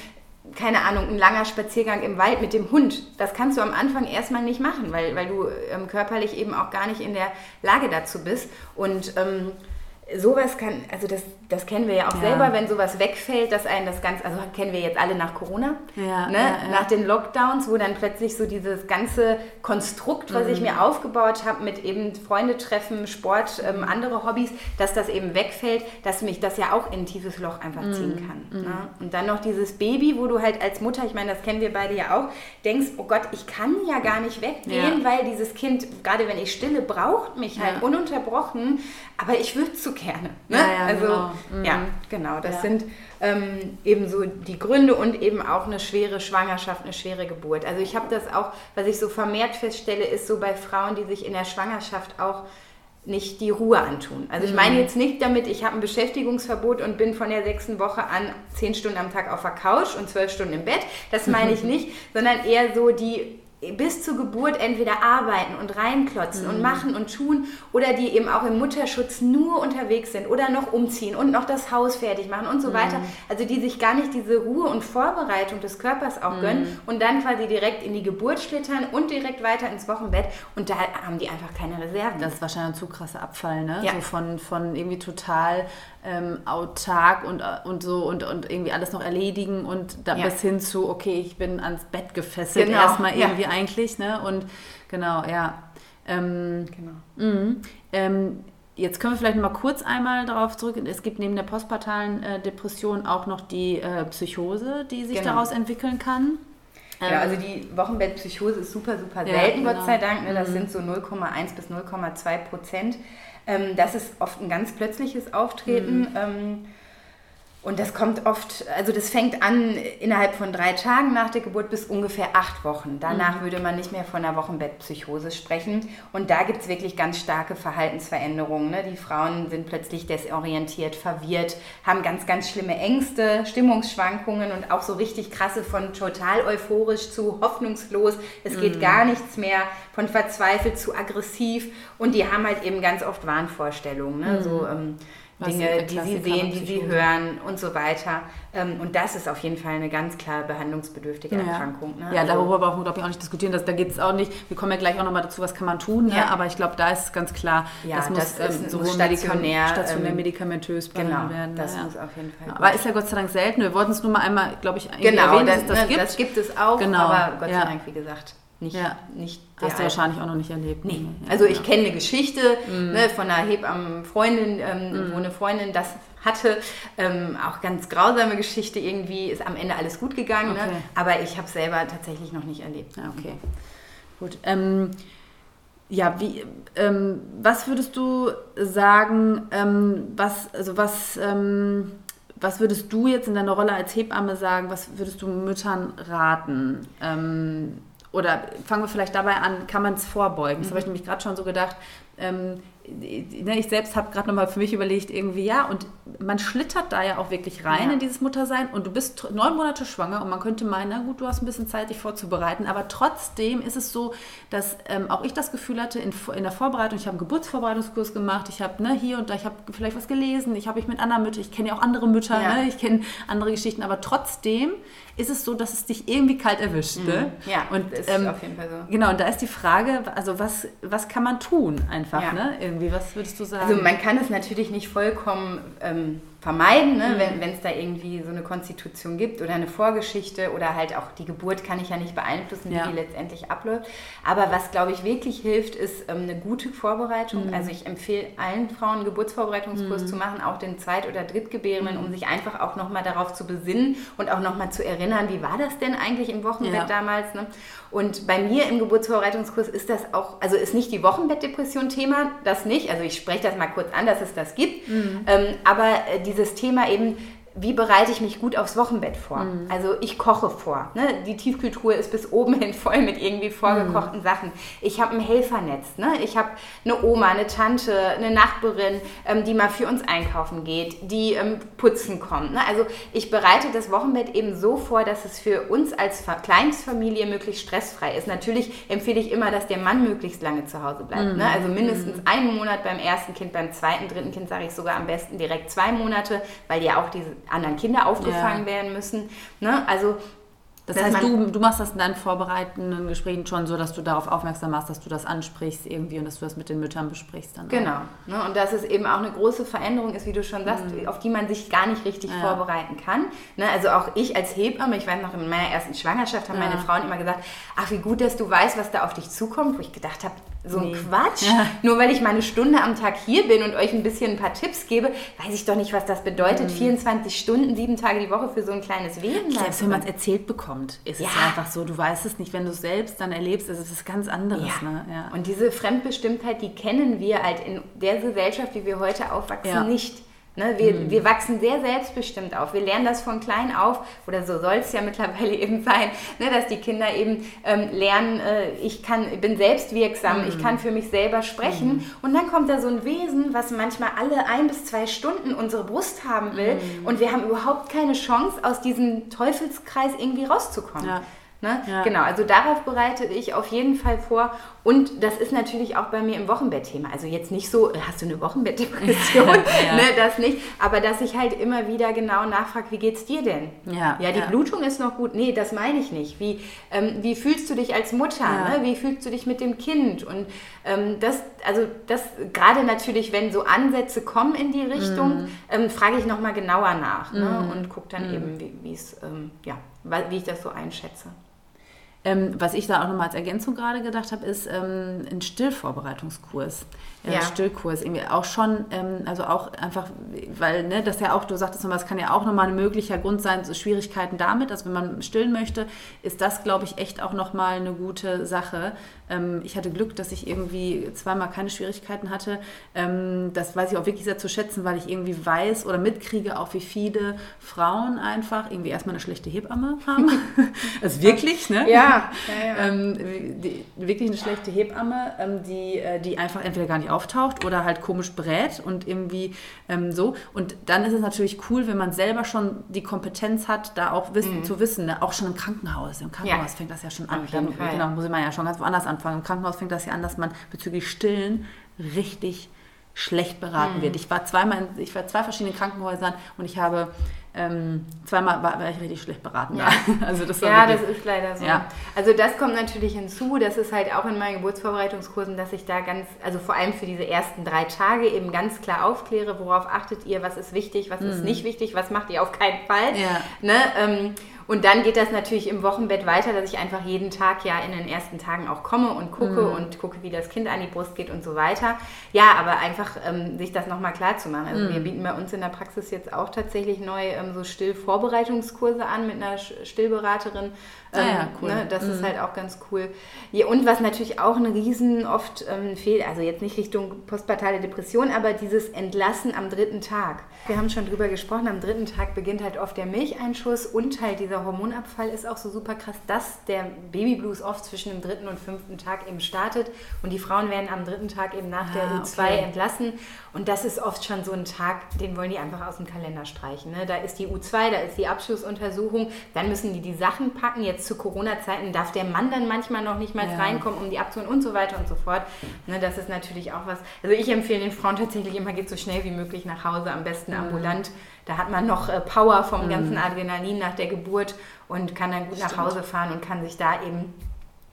keine Ahnung, ein langer Spaziergang im Wald mit dem Hund, das kannst du am Anfang erstmal nicht machen, weil, weil du ähm, körperlich eben auch gar nicht in der Lage dazu bist. Und ähm, sowas kann, also das, das kennen wir ja auch ja. selber, wenn sowas wegfällt, dass einen das Ganze, also kennen wir jetzt alle nach Corona, ja, ne? Ja, nach den Lockdowns, wo dann plötzlich so dieses ganze Konstrukt, was mhm. ich mir aufgebaut habe mit eben Freunde treffen, Sport, ähm, andere Hobbys, dass das eben wegfällt, dass mich das ja auch in ein tiefes Loch einfach mhm. ziehen kann. Mhm. Ne? Und dann noch dieses Baby, wo du halt als Mutter, ich meine, das kennen wir beide ja auch, denkst, oh Gott, ich kann ja gar nicht weggehen, weil dieses Kind, gerade wenn ich stille, braucht mich halt ununterbrochen, aber ich würde zu gerne. Ne? Also genau. Mhm. ja, genau. Das ja. sind ähm, eben so die Gründe und eben auch eine schwere Schwangerschaft, eine schwere Geburt. Also ich habe das auch, was ich so vermehrt feststelle, ist so bei Frauen, die sich in der Schwangerschaft auch nicht die Ruhe antun. Also ich mhm. meine jetzt nicht damit, ich habe ein Beschäftigungsverbot und bin von der sechsten Woche an zehn Stunden am Tag auf der Couch und zwölf Stunden im Bett. Das meine ich (laughs) nicht, sondern eher so die bis zur Geburt entweder arbeiten und reinklotzen mhm. und machen und tun oder die eben auch im Mutterschutz nur unterwegs sind oder noch umziehen und noch das Haus fertig machen und so mhm. weiter. Also die sich gar nicht diese Ruhe und Vorbereitung des Körpers auch mhm. gönnen und dann quasi direkt in die Geburt schlittern und direkt weiter ins Wochenbett und da haben die einfach keine Reserven. Das ist wahrscheinlich ein zu krasser Abfall, ne? Ja. So von, von irgendwie total ähm, autark und, und so und, und irgendwie alles noch erledigen und da ja. bis hin zu, okay, ich bin ans Bett gefesselt genau. erstmal irgendwie ja. Eigentlich, ne? Und genau, ja. Ähm, genau. Mh, ähm, Jetzt können wir vielleicht noch mal kurz einmal darauf zurück. Es gibt neben der postpartalen äh, Depression auch noch die äh, Psychose, die sich genau. daraus entwickeln kann. Ja, also die Wochenbettpsychose ist super, super selten, ja, genau. Gott sei Dank. Ne? Das mhm. sind so 0,1 bis 0,2 Prozent. Ähm, das ist oft ein ganz plötzliches Auftreten. Mhm. Und das kommt oft, also das fängt an innerhalb von drei Tagen nach der Geburt bis ungefähr acht Wochen. Danach mhm. würde man nicht mehr von einer Wochenbettpsychose sprechen. Und da gibt es wirklich ganz starke Verhaltensveränderungen. Ne? Die Frauen sind plötzlich desorientiert, verwirrt, haben ganz, ganz schlimme Ängste, Stimmungsschwankungen und auch so richtig krasse von total euphorisch zu hoffnungslos. Es geht mhm. gar nichts mehr, von verzweifelt zu aggressiv. Und die haben halt eben ganz oft Wahnvorstellungen. Ne? Mhm. So, ähm, Dinge, die sie sehen, die sie hören und so weiter. Ähm, und das ist auf jeden Fall eine ganz klar behandlungsbedürftige Erkrankung. Ne? Ja, also, darüber brauchen wir, glaube ich, auch nicht diskutieren. Dass, da geht es auch nicht, wir kommen ja gleich auch nochmal dazu, was kann man tun. Ne? Ja. Aber ich glaube, da ist es ganz klar, ja, das muss das ähm, sowohl stationär, stationär ähm, medikamentös behandelt genau, werden. das ja. muss auf jeden Fall. Aber ist ja Gott sei Dank selten. Wir wollten es nur mal einmal, glaube ich, genau, erwähnen, dass das, das, ne, gibt. das gibt es auch, genau, aber Gott sei Dank, wie gesagt, nicht, ja. nicht Hast du wahrscheinlich auch noch nicht erlebt. Nee. Also ich kenne eine Geschichte mm. ne, von einer Hebammenfreundin, ähm, mm. wo eine Freundin das hatte. Ähm, auch ganz grausame Geschichte irgendwie, ist am Ende alles gut gegangen. Ne? Okay. Ne? Aber ich habe es selber tatsächlich noch nicht erlebt. Ja, okay. Gut. Ähm, ja, wie, ähm, was würdest du sagen, ähm, was, also was, ähm, was würdest du jetzt in deiner Rolle als Hebamme sagen, was würdest du Müttern raten? Oder fangen wir vielleicht dabei an, kann man es vorbeugen? Das habe ich mhm. nämlich gerade schon so gedacht. Ähm, ne, ich selbst habe gerade nochmal für mich überlegt, irgendwie, ja, und man schlittert da ja auch wirklich rein ja. in dieses Muttersein und du bist neun Monate schwanger und man könnte meinen, na gut, du hast ein bisschen Zeit, dich vorzubereiten, aber trotzdem ist es so, dass ähm, auch ich das Gefühl hatte, in, in der Vorbereitung, ich habe einen Geburtsvorbereitungskurs gemacht, ich habe ne, hier und da, ich habe vielleicht was gelesen, ich habe mich mit anderen Müttern, ich kenne ja auch andere Mütter, ja. ne, ich kenne andere Geschichten, aber trotzdem ist es so, dass es dich irgendwie kalt erwischt. Mhm. Ne? Ja, und, ist ähm, auf jeden Fall so. Genau, und da ist die Frage, also was, was kann man tun einfach, ja. ne? Irgendwie, was würdest du sagen? Also man kann es natürlich nicht vollkommen ähm, vermeiden, ne? mhm. wenn es da irgendwie so eine Konstitution gibt oder eine Vorgeschichte oder halt auch die Geburt kann ich ja nicht beeinflussen, wie ja. die letztendlich abläuft. Aber was, glaube ich, wirklich hilft, ist ähm, eine gute Vorbereitung. Mhm. Also ich empfehle allen Frauen einen Geburtsvorbereitungskurs mhm. zu machen, auch den Zweit- oder Drittgebärenden, um mhm. sich einfach auch nochmal darauf zu besinnen und auch nochmal zu erinnern, wie war das denn eigentlich im Wochenbett ja. damals. Ne? Und bei mir im Geburtsvorbereitungskurs ist das auch, also ist nicht die Wochenbettdepression Thema, das nicht. Also ich spreche das mal kurz an, dass es das gibt. Mhm. Ähm, aber äh, dieses Thema eben, wie bereite ich mich gut aufs Wochenbett vor? Mhm. Also ich koche vor. Ne? Die Tiefkühltruhe ist bis oben hin voll mit irgendwie vorgekochten mhm. Sachen. Ich habe ein Helfernetz. Ne? Ich habe eine Oma, eine Tante, eine Nachbarin, ähm, die mal für uns einkaufen geht, die ähm, putzen kommt. Ne? Also ich bereite das Wochenbett eben so vor, dass es für uns als Kleinstfamilie möglichst stressfrei ist. Natürlich empfehle ich immer, dass der Mann möglichst lange zu Hause bleibt. Ne? Mhm. Also mindestens mhm. einen Monat beim ersten Kind, beim zweiten, dritten Kind sage ich sogar am besten direkt zwei Monate, weil ja auch diese anderen Kinder aufgefangen ja. werden müssen. Ne? Also das heißt, du, du machst das in deinen vorbereitenden Gesprächen schon so, dass du darauf aufmerksam machst, dass du das ansprichst irgendwie und dass du das mit den Müttern besprichst. Dann genau. Ne? Und dass es eben auch eine große Veränderung ist, wie du schon sagst, mhm. auf die man sich gar nicht richtig ja. vorbereiten kann. Ne? Also auch ich als Hebamme, ich weiß noch, in meiner ersten Schwangerschaft haben ja. meine Frauen immer gesagt, ach wie gut, dass du weißt, was da auf dich zukommt. Wo ich gedacht habe, so ein nee. Quatsch. Ja. Nur weil ich mal eine Stunde am Tag hier bin und euch ein bisschen ein paar Tipps gebe, weiß ich doch nicht, was das bedeutet. Mhm. 24 Stunden, sieben Tage die Woche für so ein kleines Wesen. Selbst wenn man es erzählt bekommt, ist ja. es einfach so. Du weißt es nicht, wenn du es selbst dann erlebst, ist es ganz anderes. Ja. Ne? Und diese Fremdbestimmtheit, die kennen wir halt in der Gesellschaft, wie wir heute aufwachsen, nicht. Ne, wir, mhm. wir wachsen sehr selbstbestimmt auf. Wir lernen das von klein auf, oder so soll es ja (laughs) mittlerweile eben sein, ne, dass die Kinder eben ähm, lernen, äh, ich kann, bin selbstwirksam, mhm. ich kann für mich selber sprechen. Mhm. Und dann kommt da so ein Wesen, was manchmal alle ein bis zwei Stunden unsere Brust haben will. Mhm. Und wir haben überhaupt keine Chance, aus diesem Teufelskreis irgendwie rauszukommen. Ja. Ne? Ja. Genau, also darauf bereite ich auf jeden Fall vor. Und das ist natürlich auch bei mir im Wochenbettthema. Also jetzt nicht so, äh, hast du eine Wochenbettdepression? (laughs) ja. ne, das nicht. Aber dass ich halt immer wieder genau nachfrage, wie geht's dir denn? Ja, ja die ja. Blutung ist noch gut. Nee, das meine ich nicht. Wie, ähm, wie fühlst du dich als Mutter? Ne? Wie fühlst du dich mit dem Kind? Und ähm, das, also das gerade natürlich, wenn so Ansätze kommen in die Richtung, mm. ähm, frage ich nochmal genauer nach ne? Mhm. und gucke dann mm. eben, wie es, ähm, ja, wie ich das so einschätze. Ähm, was ich da auch nochmal als Ergänzung gerade gedacht habe, ist ähm, ein Stillvorbereitungskurs ja. Stillkurs irgendwie auch schon, ähm, also auch einfach, weil ne, das ja auch, du sagtest nochmal, es kann ja auch nochmal ein möglicher Grund sein, so Schwierigkeiten damit, also wenn man stillen möchte, ist das, glaube ich, echt auch nochmal eine gute Sache. Ähm, ich hatte Glück, dass ich irgendwie zweimal keine Schwierigkeiten hatte. Ähm, das weiß ich auch wirklich sehr zu schätzen, weil ich irgendwie weiß oder mitkriege, auch wie viele Frauen einfach irgendwie erstmal eine schlechte Hebamme haben. (laughs) also wirklich, ne? Ja. Ja, ja. Ähm, die, wirklich eine schlechte Hebamme, ähm, die, äh, die einfach entweder gar nicht auftaucht oder halt komisch brät und irgendwie ähm, so. Und dann ist es natürlich cool, wenn man selber schon die Kompetenz hat, da auch wissen, mhm. zu wissen, ne? auch schon im Krankenhaus. Im Krankenhaus fängt das ja schon an. Dann, genau, muss man ja schon ganz woanders anfangen. Im Krankenhaus fängt das ja an, dass man bezüglich Stillen richtig schlecht beraten mhm. wird. Ich war zweimal, in, ich war zwei verschiedenen Krankenhäusern und ich habe ähm, zweimal war, war, ich richtig schlecht beraten. Ja, (laughs) also das, ja das ist leider so. Ja. Also das kommt natürlich hinzu. Das ist halt auch in meinen Geburtsvorbereitungskursen, dass ich da ganz, also vor allem für diese ersten drei Tage eben ganz klar aufkläre, worauf achtet ihr, was ist wichtig, was mhm. ist nicht wichtig, was macht ihr auf keinen Fall. Ja. Ne? Ähm, und dann geht das natürlich im Wochenbett weiter, dass ich einfach jeden Tag ja in den ersten Tagen auch komme und gucke mhm. und gucke, wie das Kind an die Brust geht und so weiter. Ja, aber einfach ähm, sich das nochmal klar zu machen. Also mhm. wir bieten bei uns in der Praxis jetzt auch tatsächlich neu ähm, so Stillvorbereitungskurse an mit einer Stillberaterin. Ah ja, ähm, cool. Ne, das mhm. ist halt auch ganz cool. Ja, und was natürlich auch ein riesen oft ähm, fehlt, also jetzt nicht Richtung postpartale Depression, aber dieses Entlassen am dritten Tag. Wir haben schon drüber gesprochen, am dritten Tag beginnt halt oft der Milcheinschuss und halt dieser dieser Hormonabfall ist auch so super krass, dass der Babyblues oft zwischen dem dritten und fünften Tag eben startet und die Frauen werden am dritten Tag eben nach der ah, U2 okay. entlassen und das ist oft schon so ein Tag, den wollen die einfach aus dem Kalender streichen. Ne? Da ist die U2, da ist die Abschlussuntersuchung, dann müssen die die Sachen packen. Jetzt zu Corona-Zeiten darf der Mann dann manchmal noch nicht mal ja. reinkommen, um die abzuholen und so weiter und so fort. Ne, das ist natürlich auch was. Also ich empfehle den Frauen tatsächlich immer, geht so schnell wie möglich nach Hause, am besten ambulant. Da hat man noch äh, Power vom mhm. ganzen Adrenalin nach der Geburt und kann dann gut Stimmt. nach Hause fahren und kann sich da eben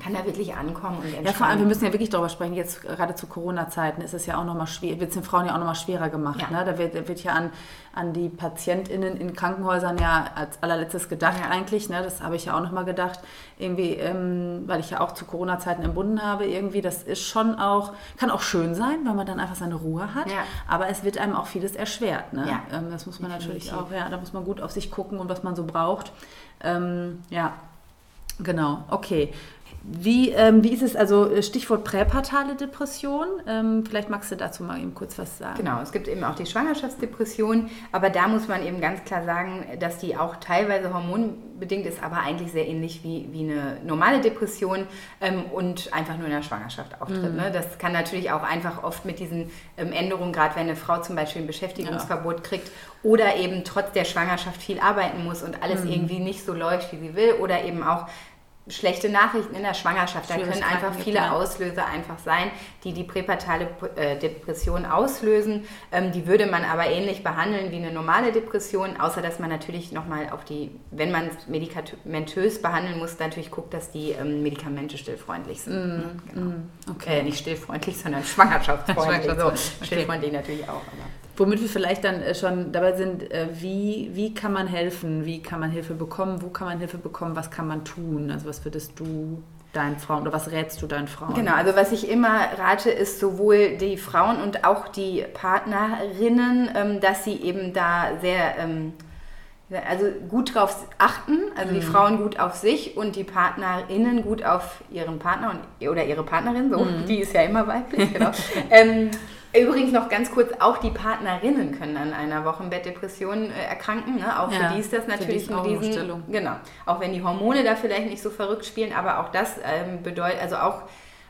kann da wirklich ankommen und. Ja, vor allem, wir müssen ja wirklich darüber sprechen, jetzt gerade zu Corona-Zeiten ist es ja auch nochmal schwer, wird es den Frauen ja auch nochmal schwerer gemacht. Ja. Ne? Da wird, wird ja an, an die PatientInnen in Krankenhäusern ja als allerletztes gedacht ja. eigentlich. Ne? Das habe ich ja auch nochmal gedacht, irgendwie, ähm, weil ich ja auch zu Corona-Zeiten empfunden habe, irgendwie, das ist schon auch, kann auch schön sein, weil man dann einfach seine Ruhe hat, ja. aber es wird einem auch vieles erschwert. Ne? Ähm, das muss man natürlich auch, ja, da muss man gut auf sich gucken und was man so braucht. Ähm, ja, Genau, okay. Wie, ähm, wie ist es, also äh, Stichwort präpartale Depression, ähm, vielleicht magst du dazu mal eben kurz was sagen. Genau, es gibt eben auch die Schwangerschaftsdepression, aber da muss man eben ganz klar sagen, dass die auch teilweise hormonbedingt ist, aber eigentlich sehr ähnlich wie, wie eine normale Depression ähm, und einfach nur in der Schwangerschaft auftritt. Mhm. Ne? Das kann natürlich auch einfach oft mit diesen ähm, Änderungen, gerade wenn eine Frau zum Beispiel ein Beschäftigungsverbot ja. kriegt oder eben trotz der Schwangerschaft viel arbeiten muss und alles mhm. irgendwie nicht so läuft, wie sie will oder eben auch schlechte Nachrichten in der Schwangerschaft. Da können einfach viele Auslöser einfach sein, die die präpartale äh, Depression auslösen. Ähm, die würde man aber ähnlich behandeln wie eine normale Depression, außer dass man natürlich nochmal auf die, wenn man es medikamentös behandeln muss, natürlich guckt, dass die ähm, Medikamente stillfreundlich sind. Mm, genau. mm, okay. Äh, nicht stillfreundlich, sondern schwangerschaftsfreundlich. so. Stillfreundlich natürlich auch. Aber. Womit wir vielleicht dann äh, schon dabei sind, äh, wie, wie kann man helfen, wie kann man Hilfe bekommen, wo kann man Hilfe bekommen, was kann man tun? Also was würdest du deinen Frauen oder was rätst du deinen Frauen? Genau, also was ich immer rate, ist sowohl die Frauen und auch die Partnerinnen, ähm, dass sie eben da sehr ähm, also gut drauf achten, also die mhm. Frauen gut auf sich und die Partnerinnen gut auf ihren Partner und, oder ihre Partnerin, so, mhm. die ist ja immer weiblich, genau. (laughs) ähm, Übrigens noch ganz kurz, auch die Partnerinnen können an einer Wochenbettdepression äh, erkranken. Ne? Auch ja, für die ist das natürlich ein Riesen... Genau. Auch wenn die Hormone da vielleicht nicht so verrückt spielen, aber auch das ähm, bedeutet, also auch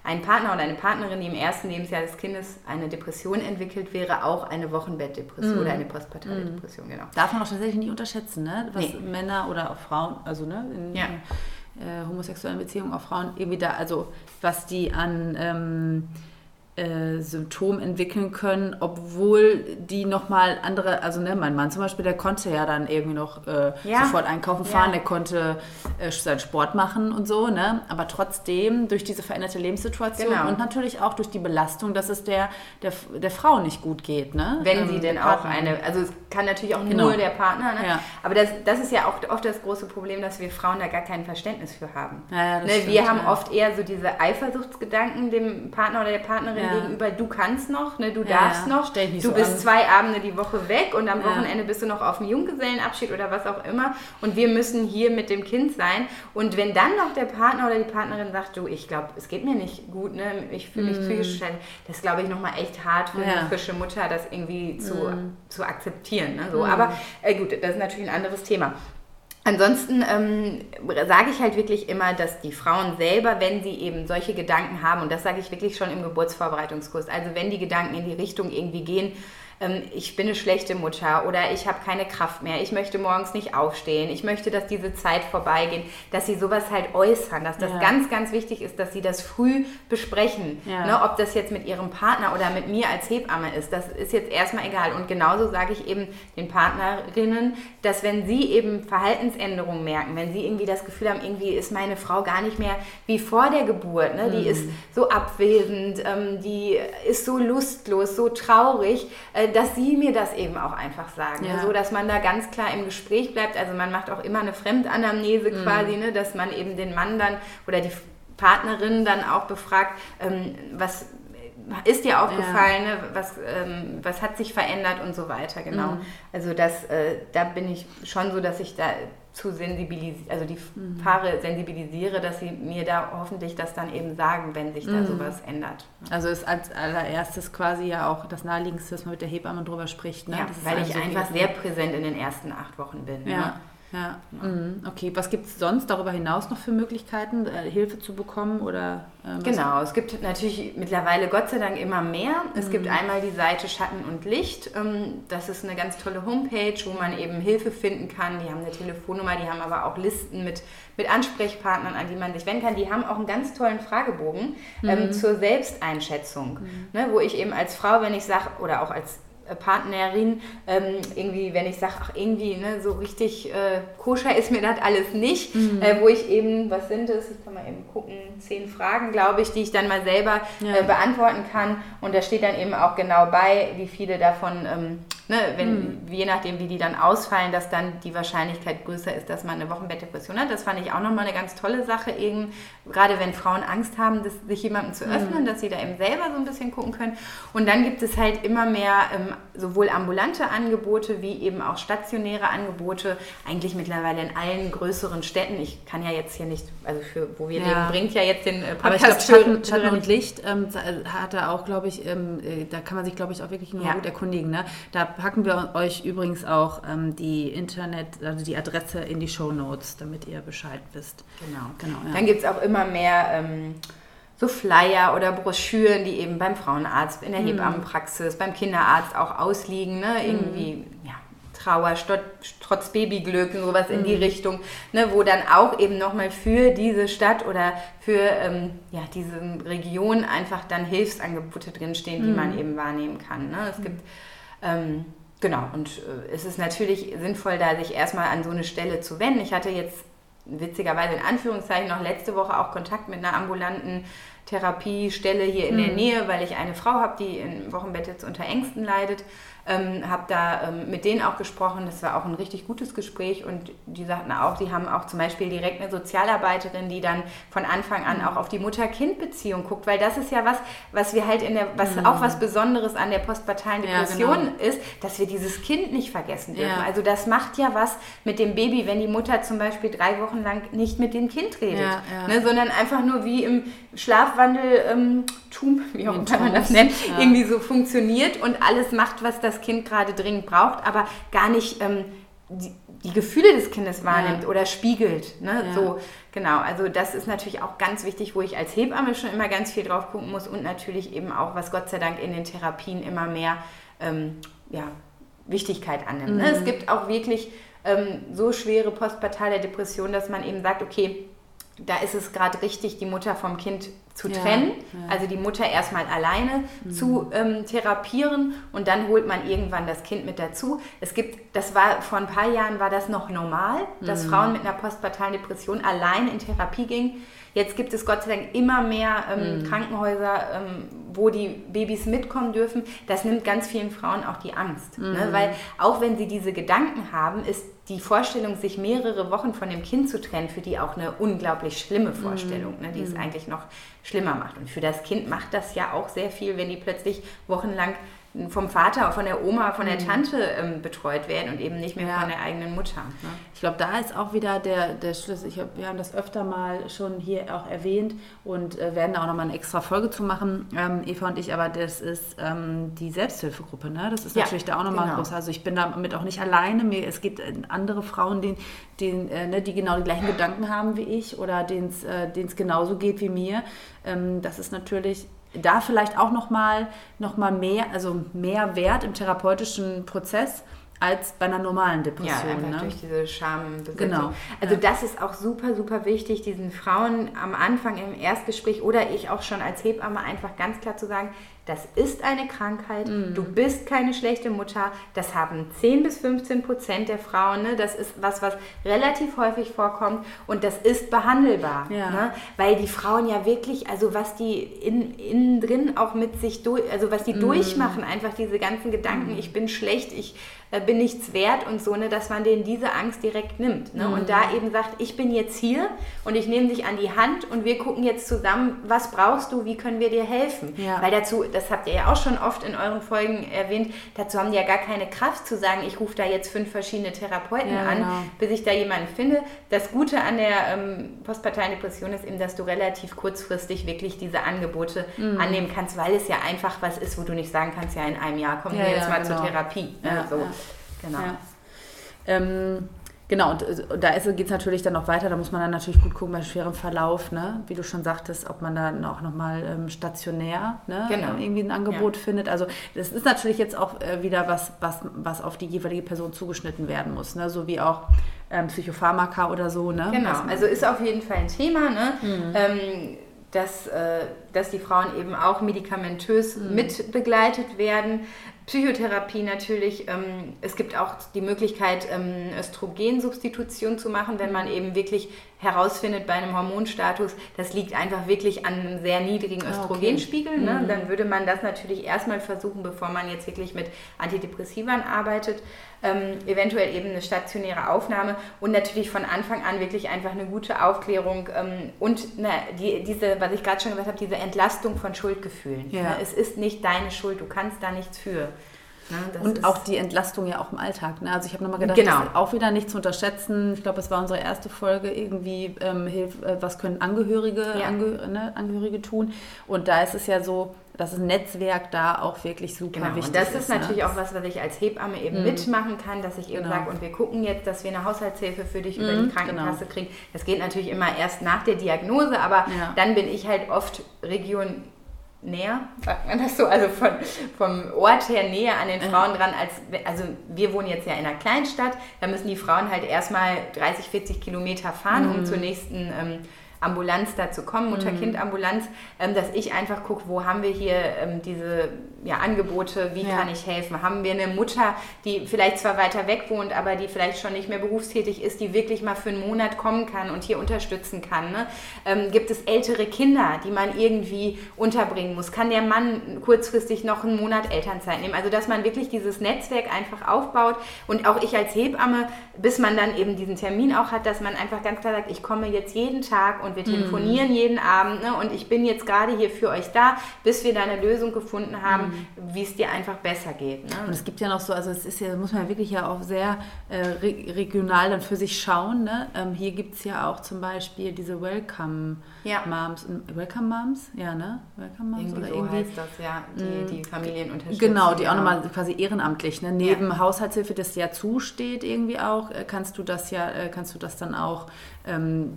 ein Partner oder eine Partnerin, die im ersten Lebensjahr des Kindes eine Depression entwickelt, wäre auch eine Wochenbettdepression mm. oder eine postpartale mm. Depression, genau. Darf man auch tatsächlich nicht unterschätzen, ne? was nee. Männer oder auch Frauen, also ne, in, ja. äh, homosexuellen Beziehungen auch Frauen irgendwie da, also was die an... Ähm, äh, Symptom entwickeln können, obwohl die nochmal andere, also ne, mein Mann zum Beispiel, der konnte ja dann irgendwie noch äh, ja. sofort einkaufen fahren, ja. der konnte äh, seinen Sport machen und so, ne? aber trotzdem durch diese veränderte Lebenssituation genau. und natürlich auch durch die Belastung, dass es der, der, der Frau nicht gut geht. Ne? Wenn ähm, sie denn auch eine, also es kann natürlich auch genau. nur der Partner, ne? ja. aber das, das ist ja auch oft das große Problem, dass wir Frauen da gar kein Verständnis für haben. Ne? stimmt, wir haben oft eher so diese Eifersuchtsgedanken dem Partner oder der Partnerin ja. gegenüber, du kannst noch, ne, du darfst ja, noch, du so bist an. zwei Abende die Woche weg und am. Wochenende bist du noch auf dem Junggesellenabschied oder was auch immer und wir müssen hier mit dem Kind sein und wenn dann noch der Partner oder die Partnerin sagt, du, ich glaube, es geht mir nicht gut, ne, ich fühle mich mm. psychisch schlecht, das glaube ich nochmal echt hart für eine frische Mutter, das irgendwie zu, mm. zu akzeptieren. Ne, so. Mm. Aber äh, gut, das ist natürlich ein anderes Thema. Ansonsten ähm, sage ich halt wirklich immer, dass die Frauen selber, wenn sie eben solche Gedanken haben, und das sage ich wirklich schon im Geburtsvorbereitungskurs, also wenn die Gedanken in die Richtung irgendwie gehen, ähm, ich bin eine schlechte Mutter oder ich habe keine Kraft mehr, ich möchte morgens nicht aufstehen, ich möchte, dass diese Zeit vorbeigeht, dass sie sowas halt äußern, dass das ja. ganz, ganz wichtig ist, dass sie das früh besprechen. Ja. Ne, ob das jetzt mit ihrem Partner oder mit mir als Hebamme ist, das ist jetzt erstmal egal. Und genauso sage ich eben den Partnerinnen, dass wenn sie eben Verhaltensänderungen merken, wenn sie irgendwie das Gefühl haben, irgendwie ist meine Frau gar nicht mehr wie vor der Geburt, ne? die mhm. ist so abwesend, ähm, die ist so lustlos, so traurig, äh, dass sie mir das eben auch einfach sagen. Ja. So, dass man da ganz klar im Gespräch bleibt. Also man macht auch immer eine Fremdanamnese mhm. quasi, ne, dass man eben den Mann dann oder die Partnerin dann auch befragt, ähm, was ist dir aufgefallen, ja. ne? was, ähm, was hat sich verändert und so weiter, genau. Mhm. Also das, äh, da bin ich schon so, dass ich da zu sensibilisieren, also die mhm. Paare sensibilisiere, dass sie mir da hoffentlich das dann eben sagen, wenn sich da mhm. sowas ändert. Also ist als allererstes quasi ja auch das Naheliegendste, dass man mit der Hebamme drüber spricht. Ne? Ja, weil ich einfach sehr präsent in den ersten acht Wochen bin. Ja. Ne? Ja, mhm. okay. Was gibt es sonst darüber hinaus noch für Möglichkeiten, äh, Hilfe zu bekommen? Oder, ähm, genau, es gibt natürlich mittlerweile Gott sei Dank immer mehr. Es gibt mhm. einmal die Seite Schatten und Licht. Ähm, das ist eine ganz tolle Homepage, wo man eben Hilfe finden kann. Die haben eine Telefonnummer, die haben aber auch Listen mit, mit Ansprechpartnern, an die man sich wenden kann. Die haben auch einen ganz tollen Fragebogen ähm, mhm. zur Selbsteinschätzung, mhm. ne, wo ich eben als Frau, wenn ich sage, oder auch als Partnerin, ähm, irgendwie, wenn ich sage, ach, irgendwie, ne, so richtig äh, koscher ist mir das alles nicht, mhm. äh, wo ich eben, was sind es, ich kann mal eben gucken, zehn Fragen, glaube ich, die ich dann mal selber ja. äh, beantworten kann und da steht dann eben auch genau bei, wie viele davon ähm, Ne, wenn, mhm. Je nachdem, wie die dann ausfallen, dass dann die Wahrscheinlichkeit größer ist, dass man eine Wochenbettdepression hat. Das fand ich auch nochmal eine ganz tolle Sache, eben, gerade wenn Frauen Angst haben, das, sich jemandem zu öffnen, mhm. dass sie da eben selber so ein bisschen gucken können. Und dann gibt es halt immer mehr ähm, sowohl ambulante Angebote wie eben auch stationäre Angebote, eigentlich mittlerweile in allen größeren Städten. Ich kann ja jetzt hier nicht, also für wo wir ja. leben, bringt ja jetzt den äh, Podcast. Aber ich glaube, Schatten, Schatten, und Licht ähm, hat er auch, glaube ich, ähm, äh, da kann man sich, glaube ich, auch wirklich nur ja. gut erkundigen. Ne? Da packen wir euch übrigens auch ähm, die Internet, also die Adresse in die Show Notes, damit ihr Bescheid wisst. Genau. genau ja. Dann gibt es auch immer mehr ähm, so Flyer oder Broschüren, die eben beim Frauenarzt, in der mhm. Hebammenpraxis, beim Kinderarzt auch ausliegen. Ne? Irgendwie, mhm. ja, Trauer, trotz Babyglück, sowas in die mhm. Richtung, ne, wo dann auch eben nochmal für diese Stadt oder für ähm, ja, diese Region einfach dann Hilfsangebote drinstehen, die mhm. man eben wahrnehmen kann. Ne? Es gibt ähm, Genau, und äh, es ist natürlich sinnvoll, da sich erstmal an so eine Stelle zu wenden. Ich hatte jetzt witzigerweise in Anführungszeichen noch letzte Woche auch Kontakt mit einer ambulanten Therapiestelle hier in mhm. der Nähe, weil ich eine Frau habe, die im Wochenbett jetzt unter Ängsten leidet. Ähm, habe da ähm, mit denen auch gesprochen. Das war auch ein richtig gutes Gespräch und die sagten auch, sie haben auch zum Beispiel direkt eine Sozialarbeiterin, die dann von Anfang an auch auf die Mutter-Kind-Beziehung guckt, weil das ist ja was, was wir halt in der, was mhm. auch was Besonderes an der postpartalen Depression ja, genau. ist, dass wir dieses Kind nicht vergessen dürfen. Ja. Also das macht ja was mit dem Baby, wenn die Mutter zum Beispiel drei Wochen lang nicht mit dem Kind redet, ja, ne, sondern einfach nur wie im Schlafwandel ähm, Tum, (laughs) wie auch immer man das nennt, irgendwie so funktioniert und alles macht, was das Kind gerade dringend braucht, aber gar nicht ähm, die, die, Gefühle des Kindes wahrnimmt ja. oder spiegelt. Ne? Ja. So, genau, also das ist natürlich auch ganz wichtig, wo ich als Hebamme schon immer ganz viel drauf gucken muss und natürlich eben auch, was Gott sei Dank in den Therapien immer mehr ähm, ja, Wichtigkeit annimmt. Mhm. Ne? Es gibt auch wirklich ähm, so schwere postpartale Depressionen, dass man eben sagt, okay, da ist es gerade richtig, die Mutter vom Kind zu ja, trennen. Ja. Also die Mutter erstmal alleine mhm. zu ähm, therapieren und dann holt man irgendwann das Kind mit dazu. Es gibt, das war vor ein paar Jahren war das noch normal, dass mhm. Frauen mit einer postpartalen Depression allein in Therapie gingen. Jetzt gibt es Gott sei Dank immer mehr ähm, mhm. Krankenhäuser, ähm, wo die Babys mitkommen dürfen. Das nimmt ganz vielen Frauen auch die Angst. Ne? Mhm. Weil auch wenn sie diese Gedanken haben, ist die Vorstellung, sich mehrere Wochen von dem Kind zu trennen, für die auch eine unglaublich schlimme mhm. Vorstellung, ne, die es mhm. eigentlich noch schlimmer macht. Und für das Kind macht das ja auch sehr viel, wenn die plötzlich wochenlang vom Vater, von der Oma, von der mhm. Tante ähm, betreut werden und eben nicht mehr ja. von der eigenen Mutter. Ne? Ich glaube, da ist auch wieder der, der Schlüssel. Ich hab, wir haben das öfter mal schon hier auch erwähnt und äh, werden da auch nochmal eine extra Folge zu machen, ähm, Eva und ich, aber das ist ähm, die Selbsthilfegruppe. Ne? Das ist ja, natürlich da auch nochmal genau. groß. Also ich bin damit auch nicht alleine. Mir, es gibt äh, andere Frauen, die, die, äh, ne, die genau die gleichen Gedanken haben wie ich oder denen es äh, genauso geht wie mir. Ähm, das ist natürlich da vielleicht auch nochmal noch mal mehr, also mehr Wert im therapeutischen Prozess als bei einer normalen Depression. Ja, einfach ne? durch diese Schambesetzung. Genau. Also ja. das ist auch super, super wichtig, diesen Frauen am Anfang im Erstgespräch oder ich auch schon als Hebamme einfach ganz klar zu sagen, das ist eine Krankheit, mhm. du bist keine schlechte Mutter, das haben 10 bis 15 Prozent der Frauen, ne? das ist was, was relativ häufig vorkommt und das ist behandelbar, ja. ne? weil die Frauen ja wirklich, also was die in, innen drin auch mit sich durch, also was die mhm. durchmachen, einfach diese ganzen Gedanken, mhm. ich bin schlecht, ich äh, bin nichts wert und so, ne, dass man denen diese Angst direkt nimmt ne? und da mhm. eben sagt, ich bin jetzt hier und ich nehme dich an die Hand und wir gucken jetzt zusammen, was brauchst du, wie können wir dir helfen, ja. weil dazu das habt ihr ja auch schon oft in euren Folgen erwähnt, dazu haben die ja gar keine Kraft zu sagen, ich rufe da jetzt fünf verschiedene Therapeuten ja, an, genau. bis ich da jemanden finde. Das Gute an der ähm, postparteilen Depression ist eben, dass du relativ kurzfristig wirklich diese Angebote mhm. annehmen kannst, weil es ja einfach was ist, wo du nicht sagen kannst, ja in einem Jahr kommen ja, wir jetzt mal genau. zur Therapie. Ne? so. Genau. Ähm, Genau, und äh, da geht es natürlich dann noch weiter. Da muss man dann natürlich gut gucken bei schwerem Verlauf, ne? wie du schon sagtest, ob man dann auch nochmal ähm, stationär ne? genau. irgendwie ein Angebot ja. findet. Also das ist natürlich jetzt auch äh, wieder was, was, was auf die jeweilige Person zugeschnitten werden muss, ne? so wie auch ähm, Psychopharmaka oder so. Ne? Genau, also ist auf jeden Fall ein Thema. Ne? Mhm. Ähm, dass, äh, dass die Frauen eben auch medikamentös mhm. mit begleitet werden. Psychotherapie natürlich. Ähm, es gibt auch die Möglichkeit, ähm, Östrogensubstitution zu machen, wenn man eben wirklich herausfindet bei einem Hormonstatus, das liegt einfach wirklich an einem sehr niedrigen ah, Östrogenspiegel. Okay. Ne? Mhm. Dann würde man das natürlich erstmal versuchen, bevor man jetzt wirklich mit Antidepressivern arbeitet. Ähm, eventuell eben eine stationäre Aufnahme und natürlich von Anfang an wirklich einfach eine gute Aufklärung ähm, und na, die, diese, was ich gerade schon gesagt habe, diese Entlastung von Schuldgefühlen. Ja. Ne? Es ist nicht deine Schuld, du kannst da nichts für. Ne, und auch die Entlastung ja auch im Alltag. Ne? Also ich habe nochmal gedacht, genau. das ist auch wieder nicht zu unterschätzen. Ich glaube, es war unsere erste Folge irgendwie, ähm, hilf, äh, was können Angehörige, ja. Angeh ne, Angehörige tun. Und da ist es ja so, dass das Netzwerk da auch wirklich super genau. wichtig ist. Und das ist, ist ne? natürlich ne? auch was, was ich als Hebamme eben mhm. mitmachen kann, dass ich eben genau. sage, und wir gucken jetzt, dass wir eine Haushaltshilfe für dich mhm, über die mhm, Krankenkasse genau. kriegen. Das geht natürlich immer erst nach der Diagnose, aber ja. dann bin ich halt oft Region näher, sagt man das so, also von, vom Ort her näher an den Frauen dran, als, also wir wohnen jetzt ja in einer Kleinstadt, da müssen die Frauen halt erstmal 30, 40 Kilometer fahren, mhm. um zur nächsten ähm, Ambulanz dazu kommen, Mutter-Kind-Ambulanz, ähm, dass ich einfach gucke, wo haben wir hier ähm, diese ja, Angebote, wie ja. kann ich helfen? Haben wir eine Mutter, die vielleicht zwar weiter weg wohnt, aber die vielleicht schon nicht mehr berufstätig ist, die wirklich mal für einen Monat kommen kann und hier unterstützen kann? Ne? Ähm, gibt es ältere Kinder, die man irgendwie unterbringen muss? Kann der Mann kurzfristig noch einen Monat Elternzeit nehmen? Also, dass man wirklich dieses Netzwerk einfach aufbaut und auch ich als Hebamme, bis man dann eben diesen Termin auch hat, dass man einfach ganz klar sagt, ich komme jetzt jeden Tag und wir telefonieren mhm. jeden Abend ne? und ich bin jetzt gerade hier für euch da, bis wir da eine Lösung gefunden haben, mhm. Wie es dir einfach besser geht. Ne? Und es gibt ja noch so, also es ist ja, muss man ja wirklich ja auch sehr äh, regional dann für sich schauen. Ne? Ähm, hier gibt es ja auch zum Beispiel diese Welcome ja. Moms. Welcome Moms? Ja, ne? Welcome Moms irgendwie oder so irgendwie. heißt das, ja, die, mm, die Familien unterstützen. Genau, die auch nochmal quasi ehrenamtlich, ne? Neben ja. Haushaltshilfe, das ja zusteht irgendwie auch, äh, kannst du das ja, äh, kannst du das dann auch ähm,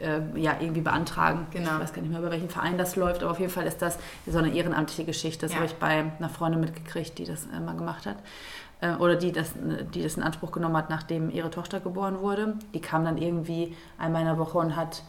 äh, ja, irgendwie beantragen. Genau. Ich weiß gar nicht mehr, über welchen Verein das läuft, aber auf jeden Fall ist das so eine ehrenamtliche Geschichte. Das ja. habe ich bei einer Freundin mitgekriegt, die das äh, mal gemacht hat. Äh, oder die das, die das in Anspruch genommen hat, nachdem ihre Tochter geboren wurde. Die kam dann irgendwie einmal in der Woche und hat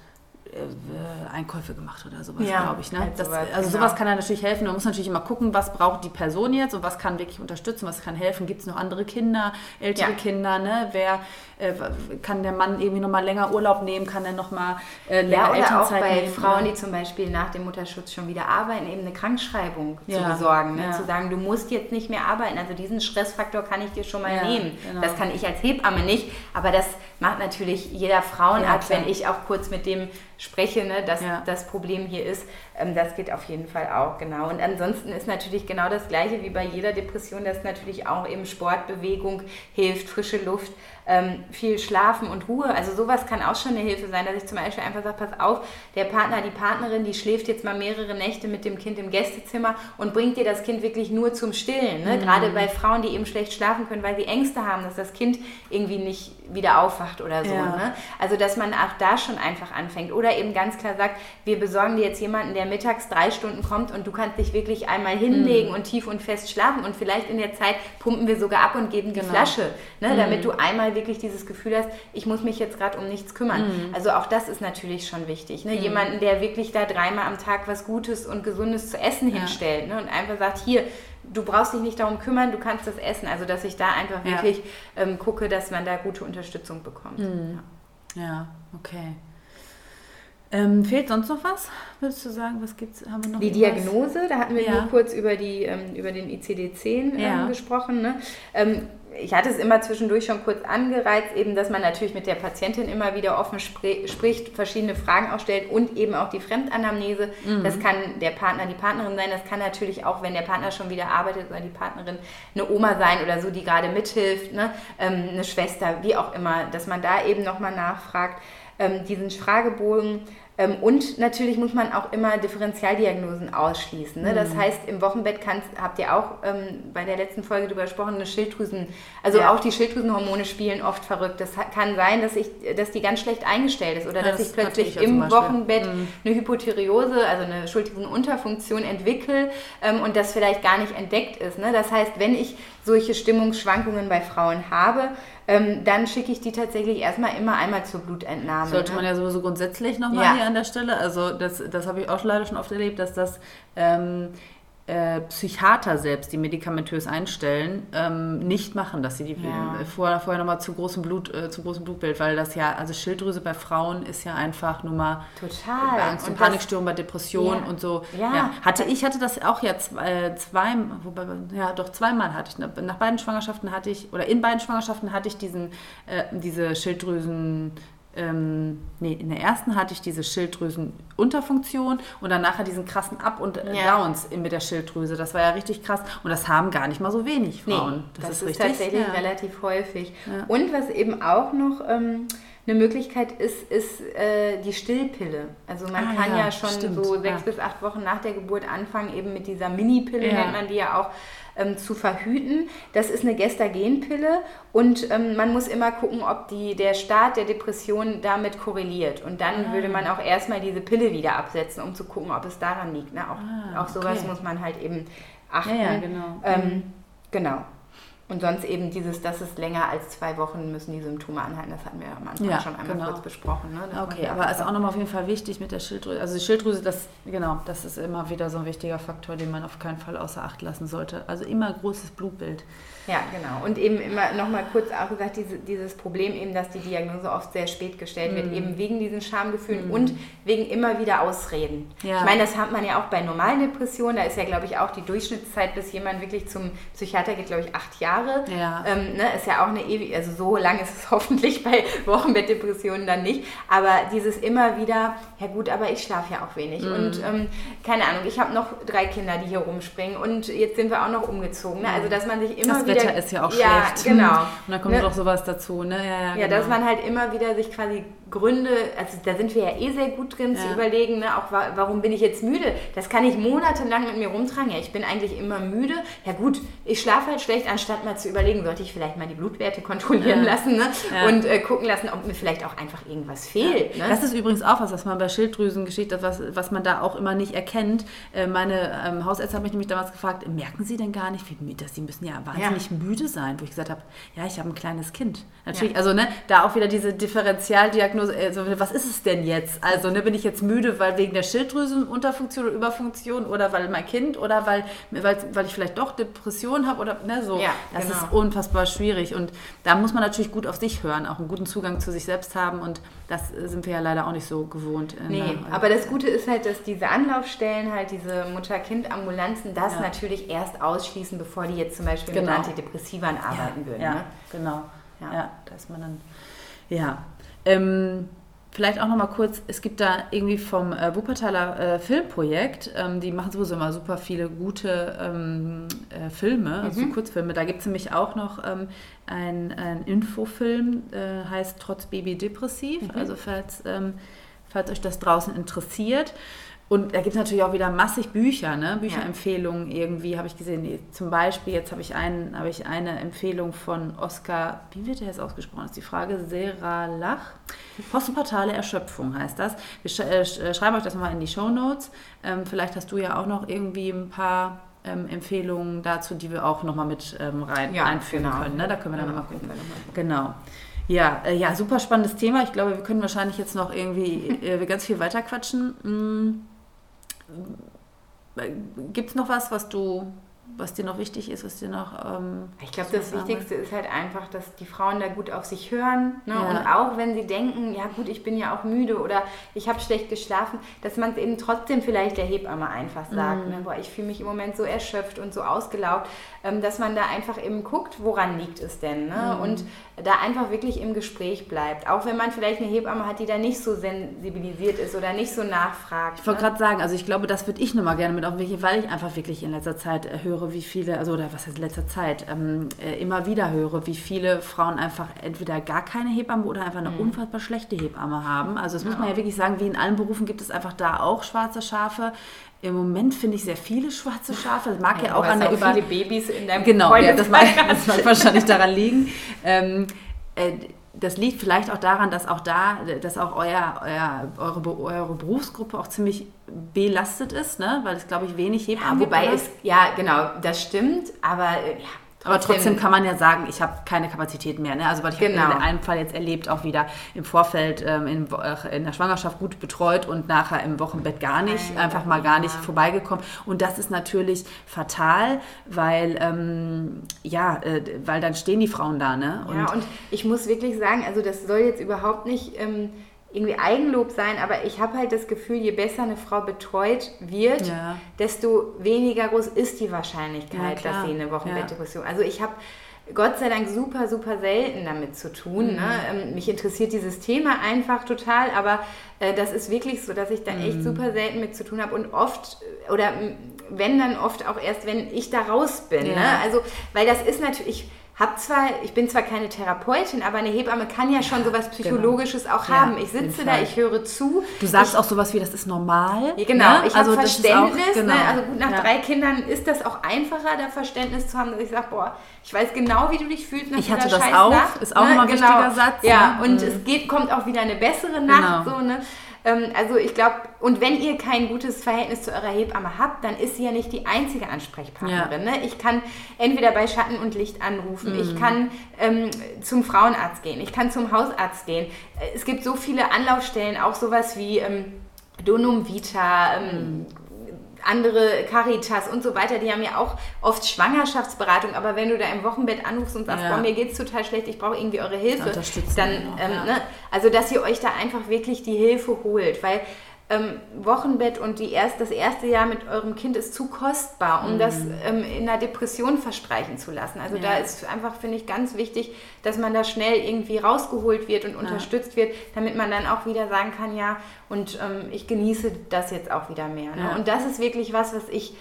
Einkäufe gemacht oder sowas, ja, glaube ich. Ne? Halt das, sowas, also genau. sowas kann da natürlich helfen. Man muss natürlich immer gucken, was braucht die Person jetzt und was kann wirklich unterstützen, was kann helfen. Gibt es noch andere Kinder, ältere ja. Kinder? Ne? Wer äh, kann der Mann irgendwie noch mal länger Urlaub nehmen? Kann er noch mal äh, länger ja, oder auch bei nehmen, Frauen, die zum Beispiel nach dem Mutterschutz schon wieder arbeiten, eben eine Krankschreibung ja. zu besorgen. Ne? Zu sagen, du musst jetzt nicht mehr arbeiten. Also diesen Stressfaktor kann ich dir schon mal nehmen. Genau. Das kann ich als Hebamme nicht, aber das macht natürlich jeder Frauenarzt, wenn ich auch kurz mit dem spreche, ne, dass ja. das Problem hier ist. Ähm, das geht auf jeden Fall auch, genau. Und ansonsten ist natürlich genau das Gleiche wie bei jeder Depression, dass natürlich auch eben Sportbewegung hilft, frische Luft ähm, viel Schlafen und Ruhe. Also sowas kann auch schon eine Hilfe sein, dass ich zum Beispiel einfach sage, pass auf, der Partner, die Partnerin, die schläft jetzt mal mehrere Nächte mit dem Kind im Gästezimmer und bringt dir das Kind wirklich nur zum Stillen. Ne? Mhm. Gerade bei Frauen, die eben schlecht schlafen können, weil sie Ängste haben, dass das Kind irgendwie nicht wieder aufwacht oder so. Ja. Ne? Also dass man auch da schon einfach anfängt. Oder eben ganz klar sagt, wir besorgen dir jetzt jemanden, der mittags drei Stunden kommt und du kannst dich wirklich einmal hinlegen mhm. und tief und fest schlafen und vielleicht in der Zeit pumpen wir sogar ab und geben die genau. Flasche, ne? Mhm. damit du einmal wirklich dieses Gefühl hast, ich muss mich jetzt gerade um nichts kümmern. Mhm. Also auch das ist natürlich schon wichtig. Ne? Mhm. Jemanden, der wirklich da dreimal am Tag was Gutes und Gesundes zu essen ja. hinstellt ne? und einfach sagt, hier, du brauchst dich nicht darum kümmern, du kannst das essen. Also dass ich da einfach ja. wirklich ähm, gucke, dass man da gute Unterstützung bekommt. Mhm. Ja. ja, okay. Ähm, fehlt sonst noch was? Würdest du sagen, was gibt's? Haben wir noch die irgendwas? Diagnose, da hatten wir ja. nur kurz über, die, ähm, über den ICD-10 ähm, ja. gesprochen. Ne? Ich hatte es immer zwischendurch schon kurz angereizt, eben, dass man natürlich mit der Patientin immer wieder offen spr spricht, verschiedene Fragen auch stellt und eben auch die Fremdanamnese. Mhm. Das kann der Partner, die Partnerin sein, das kann natürlich auch, wenn der Partner schon wieder arbeitet oder die Partnerin eine Oma sein oder so, die gerade mithilft, ne? Ähm, eine Schwester, wie auch immer, dass man da eben nochmal nachfragt. Ähm, diesen Fragebogen und natürlich muss man auch immer Differentialdiagnosen ausschließen. Ne? Das mhm. heißt, im Wochenbett kannst, habt ihr auch ähm, bei der letzten Folge darüber gesprochen, eine Schilddrüsen, also ja. auch die Schilddrüsenhormone spielen oft verrückt. Das kann sein, dass, ich, dass die ganz schlecht eingestellt ist oder ja, dass das ich plötzlich ich im Wochenbett mhm. eine Hypothyreose, also eine Schilddrüsenunterfunktion entwickle ähm, und das vielleicht gar nicht entdeckt ist. Ne? Das heißt, wenn ich solche Stimmungsschwankungen bei Frauen habe, ähm, dann schicke ich die tatsächlich erstmal immer einmal zur Blutentnahme. Sollte ne? man ja sowieso grundsätzlich nochmal ja. hier an der Stelle. Also das, das habe ich auch leider schon oft erlebt, dass das ähm, äh, Psychiater selbst, die medikamentös einstellen, ähm, nicht machen, dass sie die ja. vorher, vorher nochmal zu großem Blut, äh, zu großem Blutbild, weil das ja, also Schilddrüse bei Frauen ist ja einfach nur mal total bei Angst und, und Panikstörung, bei Depressionen ja. und so. Ja. ja. Hatte ich hatte das auch ja zwei, äh, zwei, wobei, ja doch zweimal hatte ich. Nach beiden Schwangerschaften hatte ich oder in beiden Schwangerschaften hatte ich diesen äh, diese Schilddrüsen ähm, nee, in der ersten hatte ich diese Schilddrüsenunterfunktion und dann nachher diesen krassen Up- und ja. Downs mit der Schilddrüse. Das war ja richtig krass. Und das haben gar nicht mal so wenig Frauen. Nee, das, das, ist, ist richtig, tatsächlich ja. relativ häufig. Ja. Und was eben auch noch ähm, eine Möglichkeit ist, ist äh, die Stillpille. Also man ah, kann ja, schon stimmt. so sechs bis acht Wochen nach der Geburt anfangen, eben mit dieser Mini-Pille, nennt man die ja auch, ähm, zu verhüten. Das ist eine Gestagenpille und ähm, man muss immer gucken, ob die, der Start der Depression damit korreliert. Und dann ah. würde man auch erstmal diese Pille wieder absetzen, um zu gucken, ob es daran liegt. Ne? Auch, ah, auch sowas okay. muss man halt eben achten. Ja, ja genau. Ähm, mhm. Genau. Und sonst eben dieses, dass es länger als zwei Wochen müssen die Symptome anhalten, das hatten wir am Anfang ja, schon einmal genau. kurz besprochen. Ne? Okay, aber ist auch nochmal auf jeden Fall wichtig mit der Schilddrüse. Also die Schilddrüse, das, genau, das ist immer wieder so ein wichtiger Faktor, den man auf keinen Fall außer Acht lassen sollte. Also immer großes Blutbild. Ja, genau. Und eben immer nochmal kurz auch gesagt, diese, dieses Problem eben, dass die Diagnose oft sehr spät gestellt mm. wird, mhm. eben wegen diesen Schamgefühlen mm. und wegen immer wieder Ausreden. Ja. Ich meine, das hat man ja auch bei normalen Depressionen, da ist ja, glaube ich, auch die Durchschnittszeit, bis jemand wirklich zum Psychiater geht, glaube ich, acht Jahre. Ja. Ähm, ne, ist ja auch eine ewig, also so lang ist es (laughs) hoffentlich bei Wochenbettdepressionen dann nicht, aber dieses immer wieder, ja gut, aber ich schlafe ja auch wenig mm. und ähm, keine Ahnung, ich habe noch drei Kinder, die hier rumspringen und jetzt sind wir auch noch umgezogen. Ne? Also, dass man sich immer das wieder Wetter ist ja auch ja, schlecht. genau. Und dann kommt ne? noch sowas dazu, ne? Ja, ja, ja genau. dass man halt immer wieder sich quasi Gründe, also da sind wir ja eh sehr gut drin ja. zu überlegen, ne? auch warum bin ich jetzt müde? Das kann ich monatelang mit mir rumtragen. Ja, ich bin eigentlich immer müde. Ja gut, ich schlafe halt schlecht, anstatt mal zu überlegen, sollte ich vielleicht mal die Blutwerte kontrollieren ja. lassen ne? und äh, gucken lassen, ob mir vielleicht auch einfach irgendwas fehlt. Ne? Das ist übrigens auch was, was man bei Schilddrüsengeschichte, was, was man da auch immer nicht erkennt. Äh, meine ähm, Hausärzte haben mich nämlich damals gefragt, merken Sie denn gar nicht, wie müde Sie müssen ja wahnsinnig müde sein, wo ich gesagt habe, ja, ich habe ein kleines Kind. Natürlich, also ne, da auch wieder diese Differentialdiagnose Diagnose, also was ist es denn jetzt? Also ne, bin ich jetzt müde, weil wegen der Schilddrüsenunterfunktion oder Überfunktion oder weil mein Kind oder weil, weil, weil ich vielleicht doch Depression habe oder ne, so. Ja, das genau. ist unfassbar schwierig und da muss man natürlich gut auf sich hören, auch einen guten Zugang zu sich selbst haben und das sind wir ja leider auch nicht so gewohnt. Nee, der, aber das Gute ist halt, dass diese Anlaufstellen, halt diese Mutter-Kind-Ambulanzen, das ja. natürlich erst ausschließen, bevor die jetzt zum Beispiel genau. mit Antidepressivern arbeiten ja, würden. Ja, ne? genau. Ja. ja, da ist man dann, ja, ähm, vielleicht auch noch mal kurz, es gibt da irgendwie vom äh, Wuppertaler äh, Filmprojekt, ähm, die machen sowieso immer super viele gute ähm, äh, Filme, also mhm. Kurzfilme. Da gibt es nämlich auch noch ähm, ein, ein Infofilm, äh, heißt Trotz Baby depressiv. Mhm. Also falls, ähm, falls euch das draußen interessiert. Und da gibt es natürlich auch wieder massig Bücher, ne? Bücherempfehlungen irgendwie habe ich gesehen. Zum Beispiel, jetzt habe ich, einen, habe ich eine Empfehlung von Oskar, wie wird der jetzt ausgesprochen? Das ist die Frage, Seralach. Postpartale Erschöpfung heißt das. Wir sch äh, äh schreiben euch das nochmal in die Show Notes. Ähm, vielleicht hast du ja auch noch irgendwie ein paar ähm, Empfehlungen dazu, die wir auch nochmal mit ähm, rein ja, einführen genau. können. Ne? Da können wir dann ja, nochmal gucken. Genau. Ja, äh, ja, super spannendes Thema. Ich glaube, wir können wahrscheinlich jetzt noch irgendwie äh, ganz viel weiter quatschen. Mm. Gibt es noch was, was du was dir noch wichtig ist, was dir noch. Ähm, ich glaube, das Wichtigste ist halt einfach, dass die Frauen da gut auf sich hören. Ne? Ja. Und auch wenn sie denken, ja gut, ich bin ja auch müde oder ich habe schlecht geschlafen, dass man es eben trotzdem vielleicht der Hebamme einfach sagt. Mhm. Ne? Boah, ich fühle mich im Moment so erschöpft und so ausgelaugt, ähm, dass man da einfach eben guckt, woran liegt es denn. Ne? Mhm. Und da einfach wirklich im Gespräch bleibt. Auch wenn man vielleicht eine Hebamme hat, die da nicht so sensibilisiert ist oder nicht so nachfragt. Ich wollte ne? gerade sagen, also ich glaube, das würde ich nochmal gerne mit auf welche, weil ich einfach wirklich in letzter Zeit äh, höre, höre, wie viele, also oder was heißt in letzter Zeit, ähm, äh, immer wieder höre, wie viele Frauen einfach entweder gar keine Hebamme oder einfach eine mhm. unfassbar schlechte Hebamme haben. Also das muss man ja wirklich sagen, wie in allen Berufen gibt es einfach da auch schwarze Schafe. Im Moment finde ich sehr viele schwarze Schafe. Das mag ja, ja auch an der über viele Babys in deinem Genau, ja, das, mag, das mag wahrscheinlich daran liegen. Ähm, äh, das liegt vielleicht auch daran, dass auch da, dass auch euer, euer, eure, eure Berufsgruppe auch ziemlich belastet ist, ne? weil es, glaube ich, wenig Hebammen ja, Wobei es, ja, genau, das stimmt, aber ja, Trotzdem. Aber trotzdem kann man ja sagen, ich habe keine Kapazität mehr. Ne? Also weil ich genau. habe in einem Fall jetzt erlebt, auch wieder im Vorfeld ähm, in, in, der Schwangerschaft gut betreut und nachher im Wochenbett gar nicht, Nein, einfach mal gar nicht ja. vorbeigekommen. Und das ist natürlich fatal, weil ähm, ja, äh, weil dann stehen die Frauen da. Ne? Und ja, und ich muss wirklich sagen, also das soll jetzt überhaupt nicht. Ähm, irgendwie Eigenlob sein, aber ich habe halt das Gefühl, je besser eine Frau betreut wird, ja. desto weniger groß ist die Wahrscheinlichkeit, ja, dass sie eine Wochenbettdepression. Ja. Also ich habe Gott sei Dank super, super selten damit zu tun. Ne? Mhm. Ne? Mich interessiert dieses Thema einfach total, aber äh, das ist wirklich so, dass ich da echt mhm. super selten mit zu tun habe und oft oder wenn dann oft auch erst, wenn ich da raus bin. Ne? Also, weil das ist natürlich hab zwar, ich bin zwar keine Therapeutin, aber eine Hebamme kann ja schon sowas genau. Psychologisches genau. auch ja, haben. Ich sitze da, ich höre zu. Du sagst ich, auch sowas wie, das ist normal. Ja, genau, ne? ich also habe Verständnis. Auch, genau. ne? Also gut, nach ja. drei Kindern ist das auch einfacher, da Verständnis zu haben, dass ich sage, boah, ich weiß genau, wie du dich fühlst nach Ich hatte das auch, Nacht, ist auch ne? immer ein genau. wichtiger Satz. Ja, ne? und mhm. es geht, kommt auch wieder eine bessere Nacht. Genau. So, ne? Ähm, also ich glaube, und wenn ihr kein gutes Verhältnis zu eurer Hebamme habt, dann ist sie ja nicht die einzige Ansprechpartnerin. Ja. Ne? Ich kann entweder bei Schatten und Licht anrufen, mhm. ich kann ähm, zum Frauenarzt gehen, ich kann zum Hausarzt gehen. Es gibt so viele Anlaufstellen, auch sowas wie ähm, Donum Vita, ähm, mhm andere Caritas und so weiter, die haben ja auch oft Schwangerschaftsberatung, aber wenn du da im Wochenbett anrufst und sagst, ja. boah, mir geht's total schlecht, ich brauche irgendwie eure Hilfe, dann, ähm, ja. ne, also dass ihr euch da einfach wirklich die Hilfe holt, weil ähm, Wochenbett und die erst, das erste Jahr mit eurem Kind ist zu kostbar, um mhm. das ähm, in einer Depression verstreichen zu lassen. Also ja. da ist einfach, finde ich, ganz wichtig, dass man da schnell irgendwie rausgeholt wird und ja. unterstützt wird, damit man dann auch wieder sagen kann, ja, und ähm, ich genieße das jetzt auch wieder mehr. Ne? Und das ist wirklich was, was ich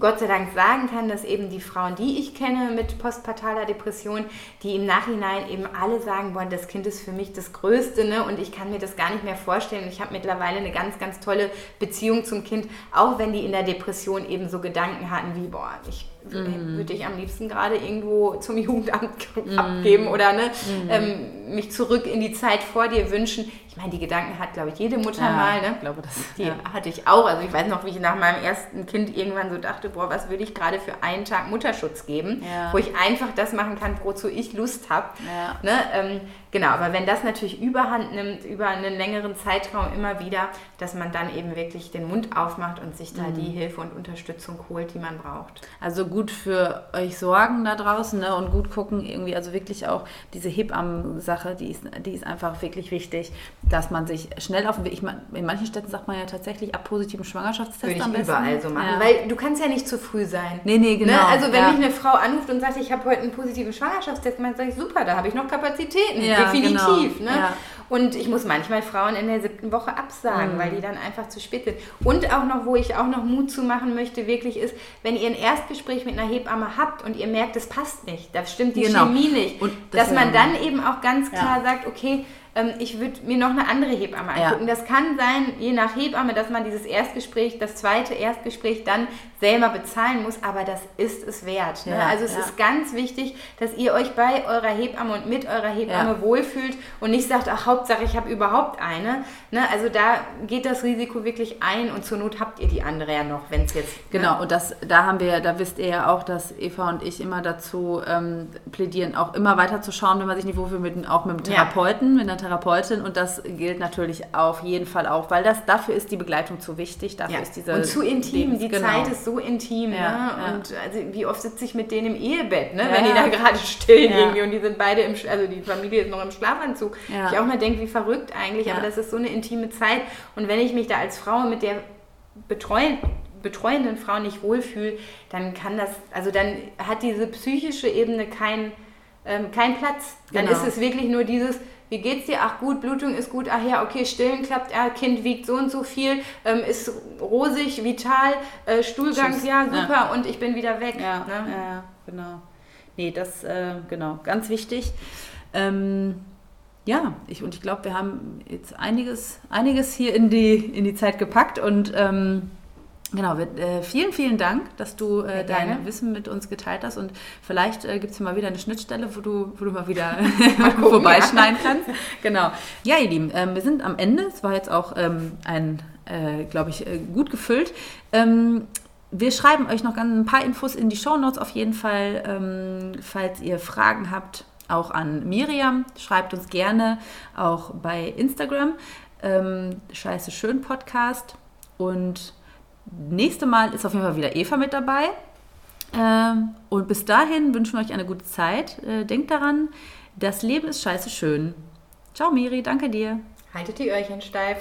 Gott sei Dank sagen kann, dass eben die Frauen, die ich kenne mit postpartaler Depression, die im Nachhinein eben alle sagen, boah, das Kind ist für mich das Größte ne? und ich kann mir das gar nicht mehr vorstellen. Ich habe mittlerweile eine ganz, ganz tolle Beziehung zum Kind, auch wenn die in der Depression eben so Gedanken hatten wie, boah, ich mm. würde ich am liebsten gerade irgendwo zum Jugendamt (laughs) mm. abgeben oder ne, mm. ähm, mich zurück in die Zeit vor dir wünschen. Ich meine, die Gedanken hat, glaube ich, jede Mutter ja, mal. Ne? Ich glaube, das die ja. hatte ich auch. Also ich weiß noch, wie ich nach meinem ersten Kind irgendwann so dachte, boah, was würde ich gerade für einen Tag Mutterschutz geben, ja. wo ich einfach das machen kann, wozu ich Lust habe. Ne? Ähm, Genau, aber wenn das natürlich überhand nimmt, über einen längeren Zeitraum immer wieder, dass man dann eben wirklich den Mund aufmacht und sich da mhm. die Hilfe und Unterstützung holt, die man braucht. Also gut für euch sorgen da draußen ne, und gut gucken, irgendwie, also wirklich auch diese Hebammen-Sache, die ist, die ist einfach wirklich wichtig, dass man sich schnell auf den Weg, ich meine, in manchen Städten sagt man ja tatsächlich ab positiven Schwangerschaftstest Würde ich am besten. überall so machen, ja. weil du kannst ja nicht zu früh sein. Nee, nee, genau. Ne? Also wenn ja. mich eine Frau anruft und sagt, ich habe heute einen positiven Schwangerschaftstest, dann sage ich, super, da habe ich noch Kapazitäten. Ja definitiv. Genau. Ne? Und ich muss manchmal Frauen in der siebten Woche absagen, mhm. weil die dann einfach zu spät sind. Und auch noch, wo ich auch noch Mut zu machen möchte, wirklich ist, wenn ihr ein Erstgespräch mit einer Hebamme habt und ihr merkt, es passt nicht, da stimmt die genau. Chemie nicht, das dass man dann eben auch ganz klar ja. sagt, okay, ich würde mir noch eine andere Hebamme angucken. Ja. Das kann sein, je nach Hebamme, dass man dieses Erstgespräch, das zweite Erstgespräch dann selber bezahlen muss, aber das ist es wert. Ne? Ja, also es ja. ist ganz wichtig, dass ihr euch bei eurer Hebamme und mit eurer Hebamme wohlfühlt und nicht sagt, ach Hauptsache ich habe überhaupt eine. Ne? Also da geht das Risiko wirklich ein und zur Not habt ihr die andere ja noch, wenn es jetzt... Ne? Genau, und das, da haben wir, da wisst ihr ja auch, dass Eva und ich immer dazu ähm, plädieren, auch immer weiter zu schauen, wenn man sich nicht wohlfühlt, mit, auch mit dem Therapeuten, mit einer Therapeutin und das gilt natürlich auf jeden Fall auch, weil das dafür ist die Begleitung zu wichtig, dafür ja. ist diese und zu intim, die genau. Zeit ist so intim, ja, ne? ja. und also wie oft sitze ich mit denen im Ehebett, ne? wenn die da gerade stillen irgendwie und die sind beide im, also die Familie ist noch im Schlafanzug. Ich auch mal denke, wie verrückt eigentlich, aber das ist so eine intime Zeit und wenn ich mich da als Frau mit der betreuen betreuenden Frau nicht wohlfühle, dann kann das, also dann hat diese psychische Ebene keinen ähm, kein Platz. Dann genau. ist es wirklich nur dieses, wie geht's dir? Ach gut, Blutung ist gut, ach ja, okay, Stillen klappt, ja, Kind wiegt so und so viel, ähm, ist rosig, vital, äh, Stuhlgang, Tschüss. ja, super ja. und ich bin wieder weg. Ja, ne? ja genau. Nee, das, äh, genau, ganz wichtig. Ähm, ja, ich, und ich glaube, wir haben jetzt einiges, einiges hier in die, in die Zeit gepackt und ähm, Genau, wir, äh, vielen, vielen Dank, dass du äh, dein Wissen mit uns geteilt hast und vielleicht äh, gibt es hier mal wieder eine Schnittstelle, wo du, wo du mal wieder (laughs) (laughs) mal gucken, vorbeischneiden ja. kannst. Genau. Ja, ihr Lieben, ähm, wir sind am Ende. Es war jetzt auch ähm, ein, äh, glaube ich, äh, gut gefüllt. Ähm, wir schreiben euch noch ein paar Infos in die Show Notes auf jeden Fall. Ähm, falls ihr Fragen habt, auch an Miriam. Schreibt uns gerne auch bei Instagram. Ähm, Scheiße schön Podcast. Und nächste Mal ist auf jeden Fall wieder Eva mit dabei. Ähm, und bis dahin wünschen wir euch eine gute Zeit. Äh, denkt daran, das Leben ist scheiße schön. Ciao Miri, danke dir. Haltet die Öhrchen steif.